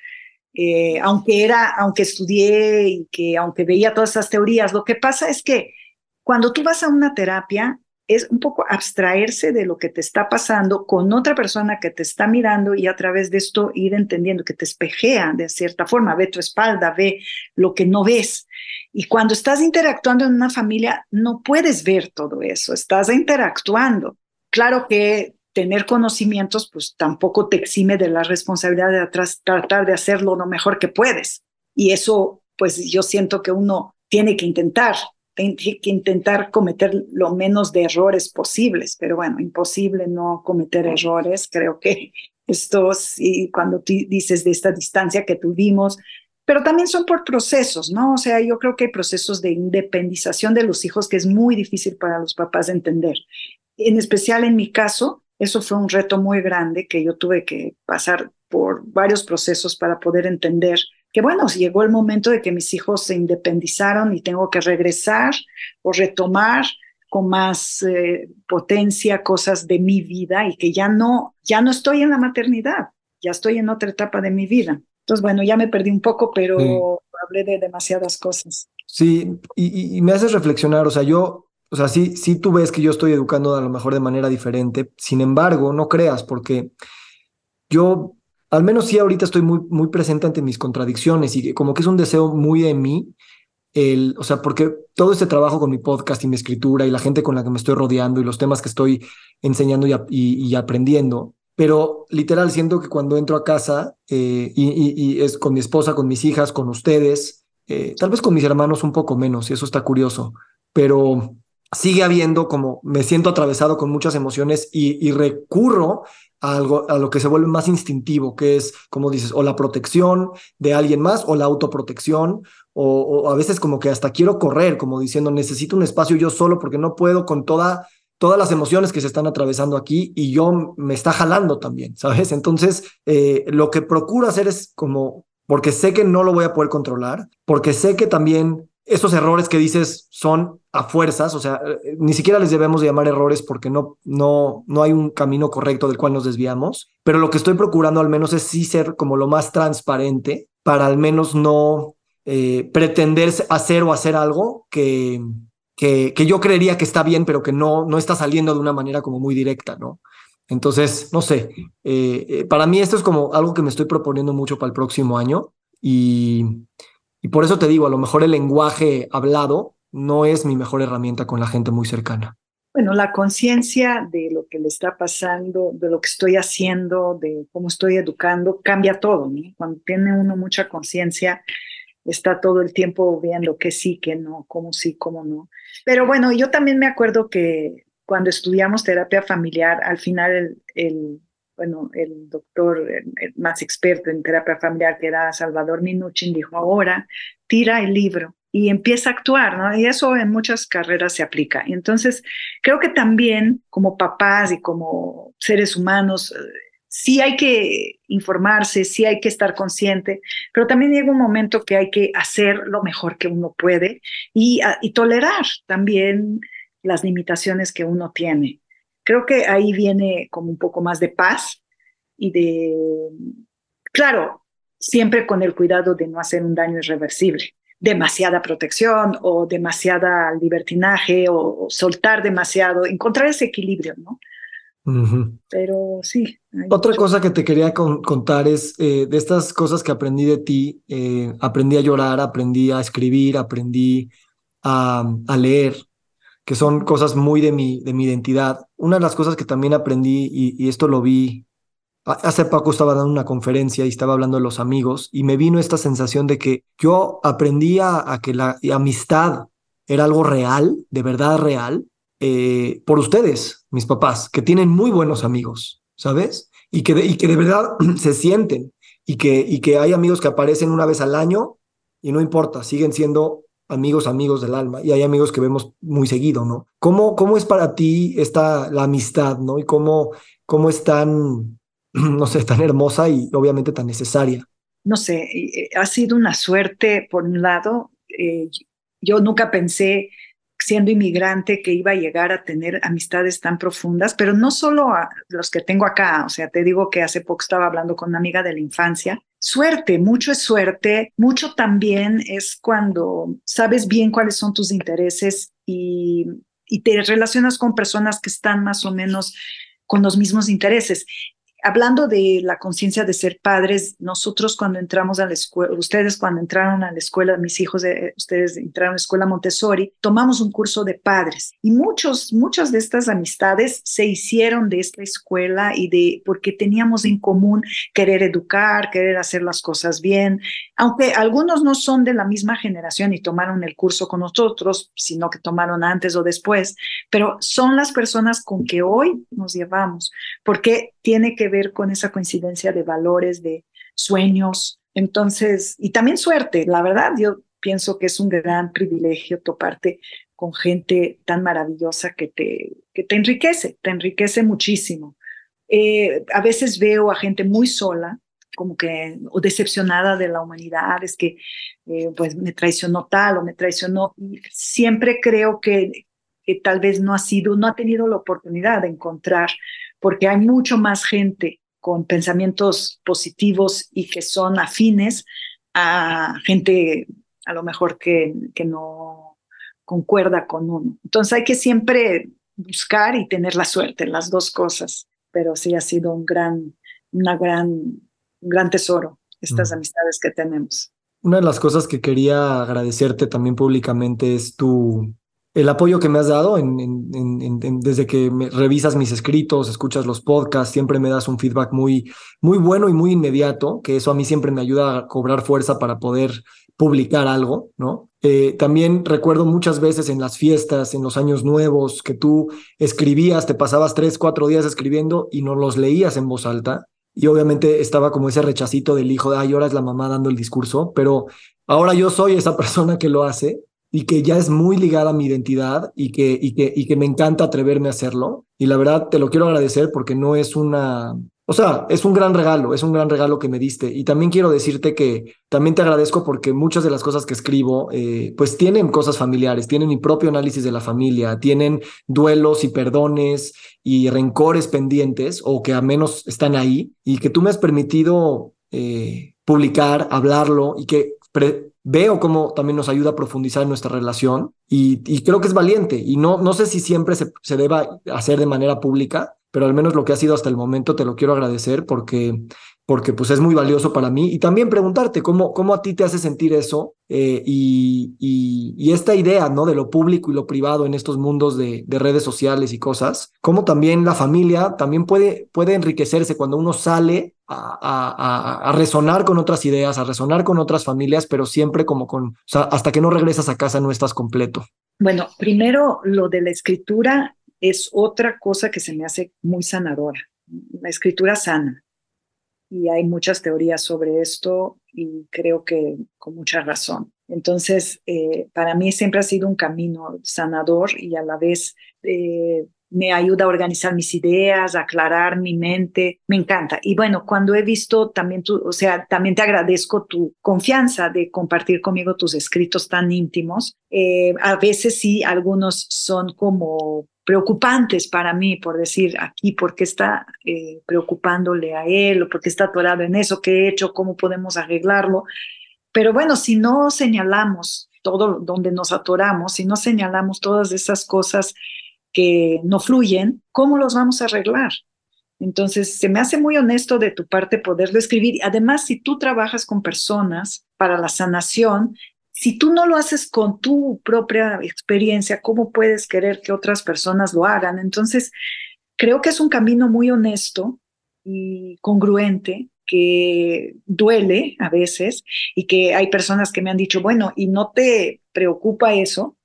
Eh, aunque era, aunque estudié y que aunque veía todas esas teorías, lo que pasa es que cuando tú vas a una terapia es un poco abstraerse de lo que te está pasando con otra persona que te está mirando y a través de esto ir entendiendo que te espejea de cierta forma, ve tu espalda, ve lo que no ves. Y cuando estás interactuando en una familia, no puedes ver todo eso, estás interactuando. Claro que tener conocimientos, pues tampoco te exime de la responsabilidad de tratar de hacerlo lo mejor que puedes. Y eso, pues yo siento que uno tiene que intentar, que intentar cometer lo menos de errores posibles, pero bueno, imposible no cometer errores. Creo que esto, sí, cuando tú dices de esta distancia que tuvimos, pero también son por procesos, ¿no? O sea, yo creo que hay procesos de independización de los hijos que es muy difícil para los papás de entender. En especial en mi caso, eso fue un reto muy grande que yo tuve que pasar por varios procesos para poder entender que, bueno, llegó el momento de que mis hijos se independizaron y tengo que regresar o retomar con más eh, potencia cosas de mi vida y que ya no, ya no estoy en la maternidad, ya estoy en otra etapa de mi vida. Entonces, bueno, ya me perdí un poco, pero hablé de demasiadas cosas. Sí, y, me haces reflexionar, o sea, yo, o sea, sí, sí tú ves que yo estoy educando a lo mejor de manera diferente, sin embargo, no creas, porque yo, al menos sí ahorita estoy muy, muy presente ante mis contradicciones y como que es un deseo muy de mí, el, o sea, porque todo este trabajo con mi podcast y mi escritura y la gente con la que me estoy rodeando y los temas que estoy enseñando y aprendiendo, pero literal siento que cuando entro a casa eh, y, es con mi esposa, con mis hijas, con ustedes, eh, tal vez con mis hermanos un poco menos, y eso está curioso, pero sigue habiendo como me siento atravesado con muchas emociones y, recurro a algo a lo que se vuelve más instintivo, que es, como dices, o la protección de alguien más o la autoprotección, o, a veces como que hasta quiero correr, como diciendo, necesito un espacio yo solo porque no puedo con toda todas las emociones que se están atravesando aquí y yo me está jalando también, ¿sabes? Entonces, eh, lo que procuro hacer es como, porque sé que no lo voy a poder controlar, porque sé que también esos errores que dices son a fuerzas, o sea, eh, ni siquiera les debemos llamar errores porque no, no, no hay un camino correcto del cual nos desviamos, pero lo que estoy procurando al menos es sí ser como lo más transparente para al menos no eh, pretender hacer o hacer algo que, que, que, yo creería que está bien, pero que no, no está saliendo de una manera como muy directa, ¿no? Entonces, no sé, eh, para mí esto es como algo que me estoy proponiendo mucho para el próximo año y y por eso te digo, a lo mejor el lenguaje hablado no es mi mejor herramienta con la gente muy cercana. Bueno, la conciencia de lo que le está pasando, de lo que estoy haciendo, de cómo estoy educando, cambia todo. ¿no? Cuando tiene uno mucha conciencia, está todo el tiempo viendo que sí, que no, cómo sí, cómo no. Pero bueno, yo también me acuerdo que cuando estudiamos terapia familiar, al final el, el bueno, el doctor más experto en terapia familiar, que era Salvador Minuchin, dijo, ahora tira el libro y empieza a actuar, ¿no? Y eso en muchas carreras se aplica. Y entonces, creo que también como papás y como seres humanos, eh, sí hay que informarse, sí hay que estar consciente, pero también llega un momento que hay que hacer lo mejor que uno puede y, y tolerar también las limitaciones que uno tiene. Creo que ahí viene como un poco más de paz y de, claro, siempre con el cuidado de no hacer un daño irreversible. Demasiada protección o demasiada libertinaje o, soltar demasiado, encontrar ese equilibrio, ¿no? Pero sí. Otra cosa que te quería contar es eh, de estas cosas que aprendí de ti, eh, aprendí a llorar, aprendí a escribir, aprendí a, a leer, que son cosas muy de mi, de mi identidad. Una de las cosas que también aprendí, y, esto lo vi, hace poco estaba dando una conferencia y estaba hablando de los amigos, y me vino esta sensación de que yo aprendí a, que la amistad era algo real, de verdad real, eh, por ustedes, mis papás, que tienen muy buenos amigos, ¿sabes? Y que de, y que de verdad se sienten, y que, y que hay amigos que aparecen una vez al año, y no importa, siguen siendo amigos, amigos del alma, y hay amigos que vemos muy seguido, ¿no? ¿Cómo, cómo es para ti esta, la amistad, ¿no? Y cómo, cómo es tan, no sé, tan hermosa y obviamente tan necesaria. No sé, eh, ha sido una suerte, por un lado, eh, yo nunca pensé siendo inmigrante que iba a llegar a tener amistades tan profundas, pero no solo a los que tengo acá, o sea, te digo que hace poco estaba hablando con una amiga de la infancia. Suerte, mucho es suerte, mucho también es cuando sabes bien cuáles son tus intereses y, te relacionas con personas que están más o menos con los mismos intereses hablando de la conciencia de ser padres, nosotros cuando entramos a la escuela, ustedes cuando entraron a la escuela, mis hijos, de, ustedes entraron a la escuela Montessori, tomamos un curso de padres. Y muchos, muchas de estas amistades se hicieron de esta escuela y de porque teníamos en común querer educar, querer hacer las cosas bien, aunque algunos no son de la misma generación y tomaron el curso con nosotros, sino que tomaron antes o después, pero son las personas con que hoy nos llevamos, porque tiene que ver con esa coincidencia de valores, de sueños. Entonces, y también suerte, la verdad, yo pienso que es un gran privilegio toparte con gente tan maravillosa que te, que te enriquece, te enriquece muchísimo. Eh, a veces veo a gente muy sola, como que, o decepcionada de la humanidad, es que eh, pues me traicionó tal o me traicionó. siempre creo que, que tal vez no ha sido, no ha tenido la oportunidad de encontrar porque hay mucho más gente con pensamientos positivos y que son afines a gente a lo mejor que, que no concuerda con uno. Entonces hay que siempre buscar y tener la suerte, las dos cosas, pero sí ha sido un gran, una gran, un gran tesoro estas mm. amistades que tenemos. Una de las cosas que quería agradecerte también públicamente es tu, el apoyo que me has dado desde que revisas mis escritos, escuchas los podcasts, siempre me das un feedback muy, muy bueno y muy inmediato, que eso a mí siempre me ayuda a cobrar fuerza para poder publicar algo, ¿no? Eh, también recuerdo muchas veces en las fiestas, en los años nuevos, que tú escribías, te pasabas tres, cuatro días escribiendo y no los leías en voz alta. Y obviamente estaba como ese rechacito del hijo de, ay, ahora es la mamá dando el discurso, pero ahora yo soy esa persona que lo hace y que ya es muy ligada a mi identidad y que, y que, y que me encanta atreverme a hacerlo. Y la verdad te lo quiero agradecer porque no es una, o sea, es un gran regalo, es un gran regalo que me diste. Y también quiero decirte que también te agradezco porque muchas de las cosas que escribo, eh, pues tienen cosas familiares, tienen mi propio análisis de la familia, tienen duelos y perdones y rencores pendientes o que al menos están ahí y que tú me has permitido eh, publicar, hablarlo y que veo cómo también nos ayuda a profundizar nuestra relación y, creo que es valiente. Y no, no sé si siempre se, se deba hacer de manera pública, pero al menos lo que ha sido hasta el momento te lo quiero agradecer porque, porque pues es muy valioso para mí y también preguntarte cómo, cómo a ti te hace sentir eso eh, y, y, esta idea ¿no? de lo público y lo privado en estos mundos de, de, redes sociales y cosas, cómo también la familia también puede, puede enriquecerse cuando uno sale a, a, a, resonar con otras ideas, a resonar con otras familias, pero siempre como con, o sea, hasta que no regresas a casa no estás completo. Bueno, primero lo de la escritura es otra cosa que se me hace muy sanadora. La escritura sana. Y hay muchas teorías sobre esto y creo que con mucha razón. Entonces, eh, para mí siempre ha sido un camino sanador y a la vez eh, me ayuda a organizar mis ideas, a aclarar mi mente, me encanta. Y bueno, cuando he visto también tu, o sea, también te agradezco tu confianza de compartir conmigo tus escritos tan íntimos. Eh, a veces sí, algunos son como preocupantes para mí, por decir aquí, ¿por qué está eh, preocupándole a él o por qué está atorado en eso? ¿Qué he hecho? ¿Cómo podemos arreglarlo? Pero bueno, si no señalamos todo donde nos atoramos, si no señalamos todas esas cosas que no fluyen, ¿cómo los vamos a arreglar? Entonces, se me hace muy honesto de tu parte poderlo escribir. Además, si tú trabajas con personas para la sanación, si tú no lo haces con tu propia experiencia, ¿cómo puedes querer que otras personas lo hagan? Entonces, creo que es un camino muy honesto y congruente que duele a veces y que hay personas que me han dicho, bueno, ¿y no te preocupa eso?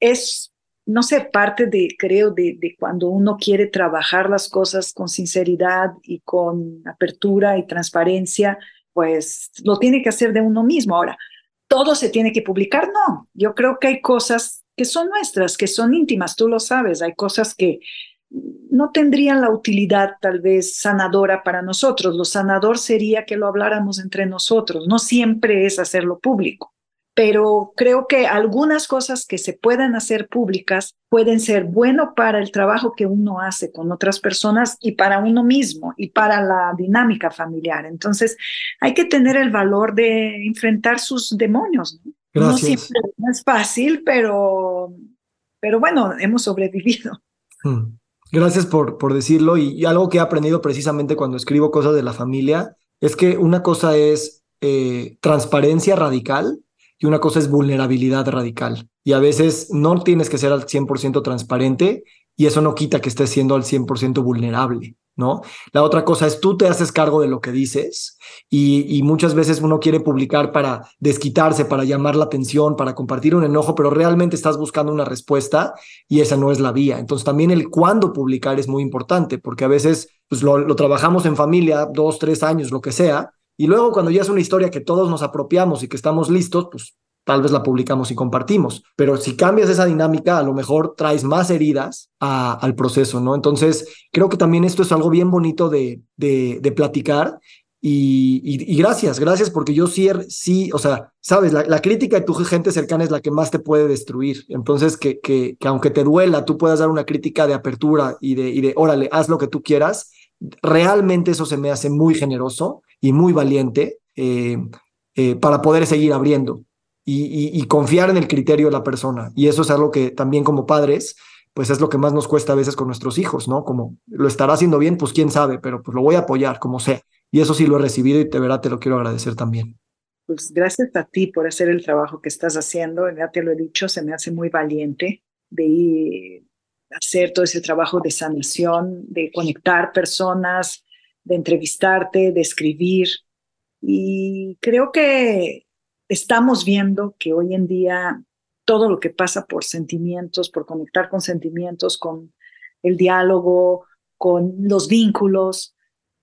Es, no sé, parte de, creo, de, cuando uno quiere trabajar las cosas con sinceridad y con apertura y transparencia, pues lo tiene que hacer de uno mismo. Ahora, todo se tiene que publicar. No, yo creo que hay cosas que son nuestras, que son íntimas, tú lo sabes, hay cosas que no tendrían la utilidad tal vez sanadora para nosotros. Lo sanador sería que lo habláramos entre nosotros, no siempre es hacerlo público pero creo que algunas cosas que se pueden hacer públicas pueden ser bueno para el trabajo que uno hace con otras personas y para uno mismo y para la dinámica familiar. Entonces, hay que tener el valor de enfrentar sus demonios. Gracias. No siempre es fácil, pero, pero bueno, hemos sobrevivido. Hmm. Gracias por, por decirlo y, algo que he aprendido precisamente cuando escribo cosas de la familia es que una cosa es eh, transparencia radical y una cosa es vulnerabilidad radical. Y a veces no tienes que ser al 100% transparente y eso no quita que estés siendo al 100% vulnerable, ¿no? La otra cosa es tú te haces cargo de lo que dices y, muchas veces uno quiere publicar para desquitarse, para llamar la atención, para compartir un enojo, pero realmente estás buscando una respuesta y esa no es la vía. Entonces también el cuándo publicar es muy importante porque a veces pues, lo, lo trabajamos en familia, dos, tres años, lo que sea, y luego cuando ya es una historia que todos nos apropiamos y que estamos listos, pues tal vez la publicamos y compartimos. Pero si cambias esa dinámica, a lo mejor traes más heridas al proceso, ¿no? Entonces, creo que también esto es algo bien bonito de, de, platicar. Y, gracias, gracias, porque yo sí, sí o sea, sabes, la, crítica de tu gente cercana es la que más te puede destruir. Entonces, que, que, que aunque te duela, tú puedas dar una crítica de apertura y de, y de, órale, haz lo que tú quieras, realmente eso se me hace muy generoso y muy valiente eh, eh, para poder seguir abriendo y, confiar en el criterio de la persona. Y eso es algo que también como padres, pues es lo que más nos cuesta a veces con nuestros hijos, ¿no? Como lo estará haciendo bien, pues quién sabe, pero pues lo voy a apoyar como sea. Y eso sí lo he recibido y te verá, te lo quiero agradecer también. Pues gracias a ti por hacer el trabajo que estás haciendo. Ya te lo he dicho, se me hace muy valiente de hacer todo ese trabajo de sanación, de conectar personas, de entrevistarte, de escribir. Y creo que estamos viendo que hoy en día todo lo que pasa por sentimientos, por conectar con sentimientos, con el diálogo, con los vínculos,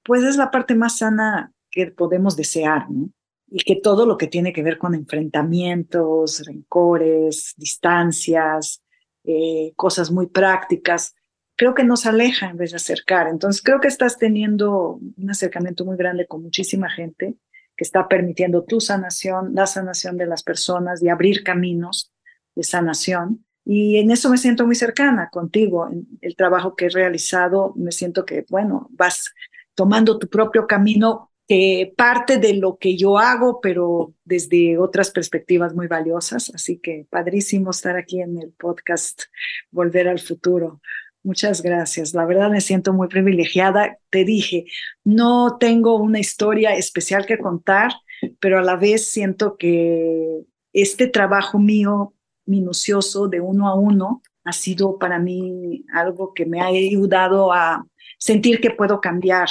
pues es la parte más sana que podemos desear, ¿no? Y que todo lo que tiene que ver con enfrentamientos, rencores, distancias, eh, cosas muy prácticas, creo que nos aleja en vez de acercar. Entonces creo que estás teniendo un acercamiento muy grande con muchísima gente que está permitiendo tu sanación, la sanación de las personas y abrir caminos de sanación. Y en eso me siento muy cercana contigo. En el trabajo que he realizado, me siento que, bueno, vas tomando tu propio camino, que parte de lo que yo hago, pero desde otras perspectivas muy valiosas. Así que padrísimo estar aquí en el podcast Volver al Futuro. Muchas gracias. La verdad me siento muy privilegiada. Te dije, no tengo una historia especial que contar, pero a la vez siento que este trabajo mío minucioso de uno a uno ha sido para mí algo que me ha ayudado a sentir que puedo cambiar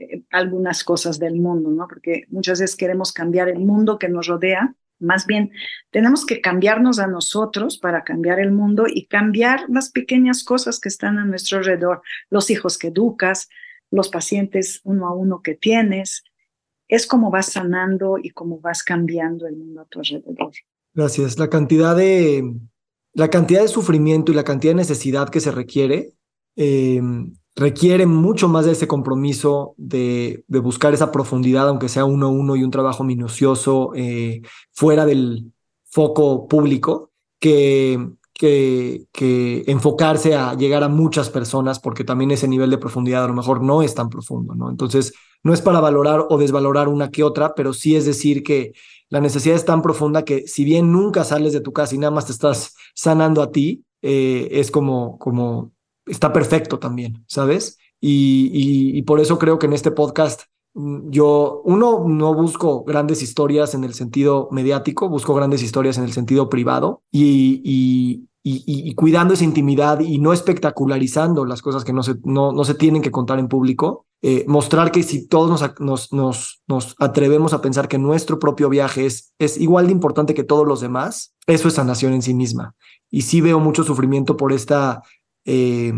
eh, algunas cosas del mundo, ¿no? Porque muchas veces queremos cambiar el mundo que nos rodea más bien, tenemos que cambiarnos a nosotros para cambiar el mundo y cambiar las pequeñas cosas que están a nuestro alrededor, los hijos que educas, los pacientes uno a uno que tienes. Es como vas sanando y como vas cambiando el mundo a tu alrededor. Gracias. La cantidad de, la cantidad de sufrimiento y la cantidad de necesidad que se requiere eh, requiere mucho más de ese compromiso de, buscar esa profundidad, aunque sea uno a uno y un trabajo minucioso eh, fuera del foco público, que, que, que, enfocarse a llegar a muchas personas, porque también ese nivel de profundidad a lo mejor no es tan profundo, ¿no? Entonces, no es para valorar o desvalorar una que otra, pero sí es decir que la necesidad es tan profunda que si bien nunca sales de tu casa y nada más te estás sanando a ti, eh, es como, como está perfecto también, ¿sabes? Y, y, por eso creo que en este podcast mm, yo, uno, no busco grandes historias en el sentido mediático, busco grandes historias en el sentido privado y, y, y cuidando esa intimidad y no espectacularizando las cosas que no se, no, no se tienen que contar en público. Eh, mostrar que si todos nos, nos, nos, atrevemos a pensar que nuestro propio viaje es, es igual de importante que todos los demás, eso es sanación en sí misma. Y sí veo mucho sufrimiento por esta eh,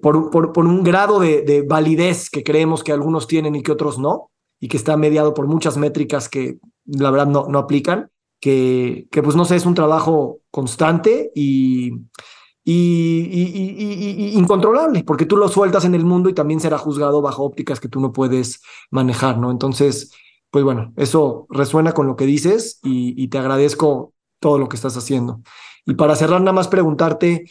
por, un grado de, validez que creemos que algunos tienen y que otros no, y que está mediado por muchas métricas que la verdad no, aplican, que, pues no sé, es un trabajo constante y, y, incontrolable, porque tú lo sueltas en el mundo y también será juzgado bajo ópticas que tú no puedes manejar, ¿no? Entonces, pues bueno, eso resuena con lo que dices y, te agradezco todo lo que estás haciendo. Y para cerrar, nada más preguntarte,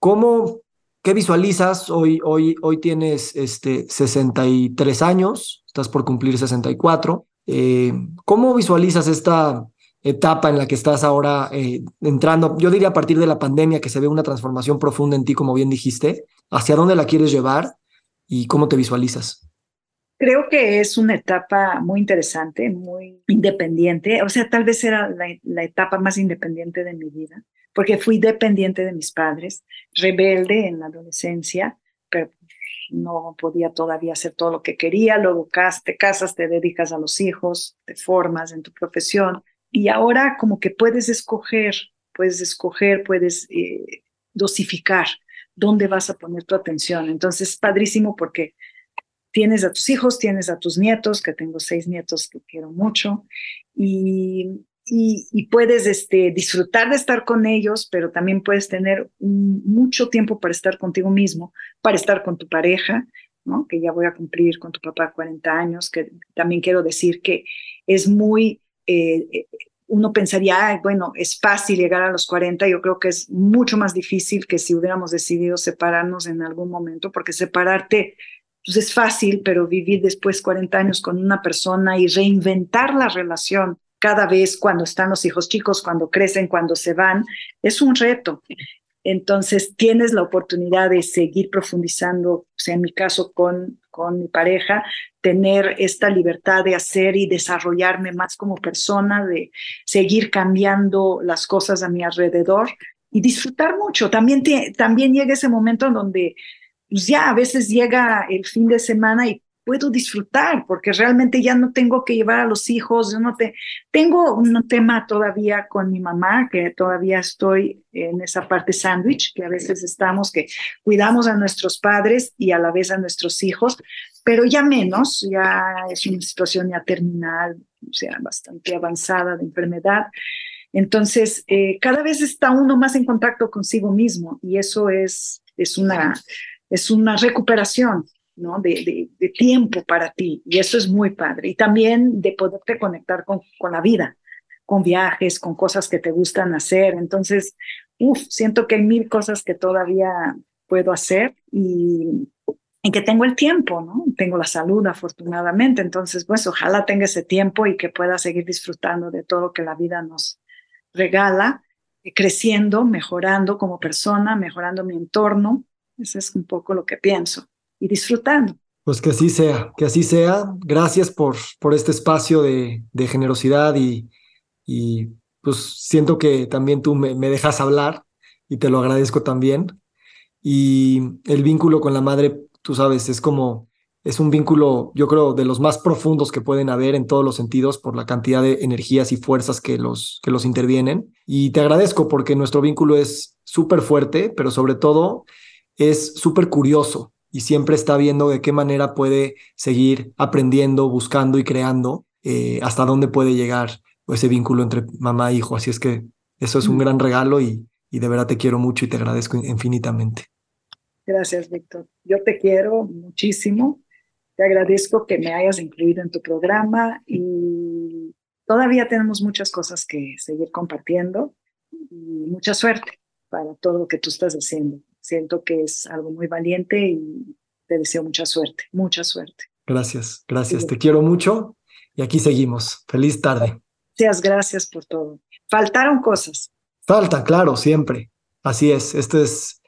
¿Cómo, qué visualizas? Hoy, hoy, hoy tienes este, 63 años, estás por cumplir 64. Eh, ¿Cómo visualizas esta etapa en la que estás ahora eh, entrando? Yo diría a partir de la pandemia que se ve una transformación profunda en ti, como bien dijiste. ¿Hacia dónde la quieres llevar y cómo te visualizas? Creo que es una etapa muy interesante, muy independiente. O sea, tal vez era la etapa más independiente de mi vida porque fui dependiente de mis padres, rebelde en la adolescencia, pero no podía todavía hacer todo lo que quería, luego te casas, te dedicas a los hijos, te formas en tu profesión y ahora como que puedes escoger, puedes escoger, puedes eh, dosificar dónde vas a poner tu atención. Entonces, padrísimo porque tienes a tus hijos, tienes a tus nietos, que tengo seis nietos que quiero mucho, y puedes este, disfrutar de estar con ellos, pero también puedes tener mucho tiempo para estar contigo mismo, para estar con tu pareja, ¿no? que ya voy a cumplir con tu papá 40 años, que también quiero decir que es muy, eh, eh, uno pensaría, bueno, es fácil llegar a los 40, yo creo que es mucho más difícil que si hubiéramos decidido separarnos en algún momento, porque separarte pues es fácil, pero vivir después 40 años con una persona y reinventar la relación cada vez cuando están los hijos chicos, cuando crecen, cuando se van, es un reto. Entonces tienes la oportunidad de seguir profundizando, o sea, en mi caso con, con mi pareja, tener esta libertad de hacer y desarrollarme más como persona, de seguir cambiando las cosas a mi alrededor y disfrutar mucho. También, también llega ese momento en donde pues ya a veces llega el fin de semana y puedo disfrutar, porque realmente ya no tengo que llevar a los hijos, yo no te, tengo un tema todavía con mi mamá, que todavía estoy en esa parte sándwich, que a veces estamos, que cuidamos a nuestros padres y a la vez a nuestros hijos, pero ya menos, ya es una situación ya terminal, o sea, bastante avanzada de enfermedad. Entonces, eh, cada vez está uno más en contacto consigo mismo y eso es es una, es una recuperación, ¿no? De, de, tiempo para ti. Y eso es muy padre. Y también de poderte conectar con, con la vida, con viajes, con cosas que te gustan hacer. Entonces, uff, siento que hay mil cosas que todavía puedo hacer y en que tengo el tiempo, ¿no? Tengo la salud, afortunadamente. Entonces, pues ojalá tenga ese tiempo y que pueda seguir disfrutando de todo que la vida nos regala, eh, creciendo, mejorando como persona, mejorando mi entorno. Eso es un poco lo que pienso y disfrutando. Pues que así sea, que así sea. Gracias por, por este espacio de, de generosidad y, y, pues siento que también tú me, me dejas hablar y te lo agradezco también. Y el vínculo con la madre tú sabes, es como, es un vínculo, yo creo, de los más profundos que pueden haber en todos los sentidos por la cantidad de energías y fuerzas que los, que los intervienen. Y te agradezco porque nuestro vínculo es súper fuerte, pero sobre todo es súper curioso y siempre está viendo de qué manera puede seguir aprendiendo, buscando y creando eh, hasta dónde puede llegar ese vínculo entre mamá e hijo. Así es que eso es un mm. gran regalo y, y de verdad te quiero mucho y te agradezco infinitamente. Gracias, Víctor. Yo te quiero muchísimo. Te agradezco que me hayas incluido en tu programa y todavía tenemos muchas cosas que seguir compartiendo y mucha suerte para todo lo que tú estás haciendo. Siento que es algo muy valiente y te deseo mucha suerte, mucha suerte. Gracias, gracias. Te quiero mucho y aquí seguimos. Feliz tarde. Gracias, gracias por todo. Faltaron cosas. Falta, claro, siempre. Así es. Esto es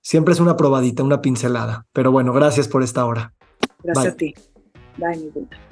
Siempre es una probadita, una pincelada. Pero bueno, gracias por esta hora. Gracias a ti. Bye, mi vida.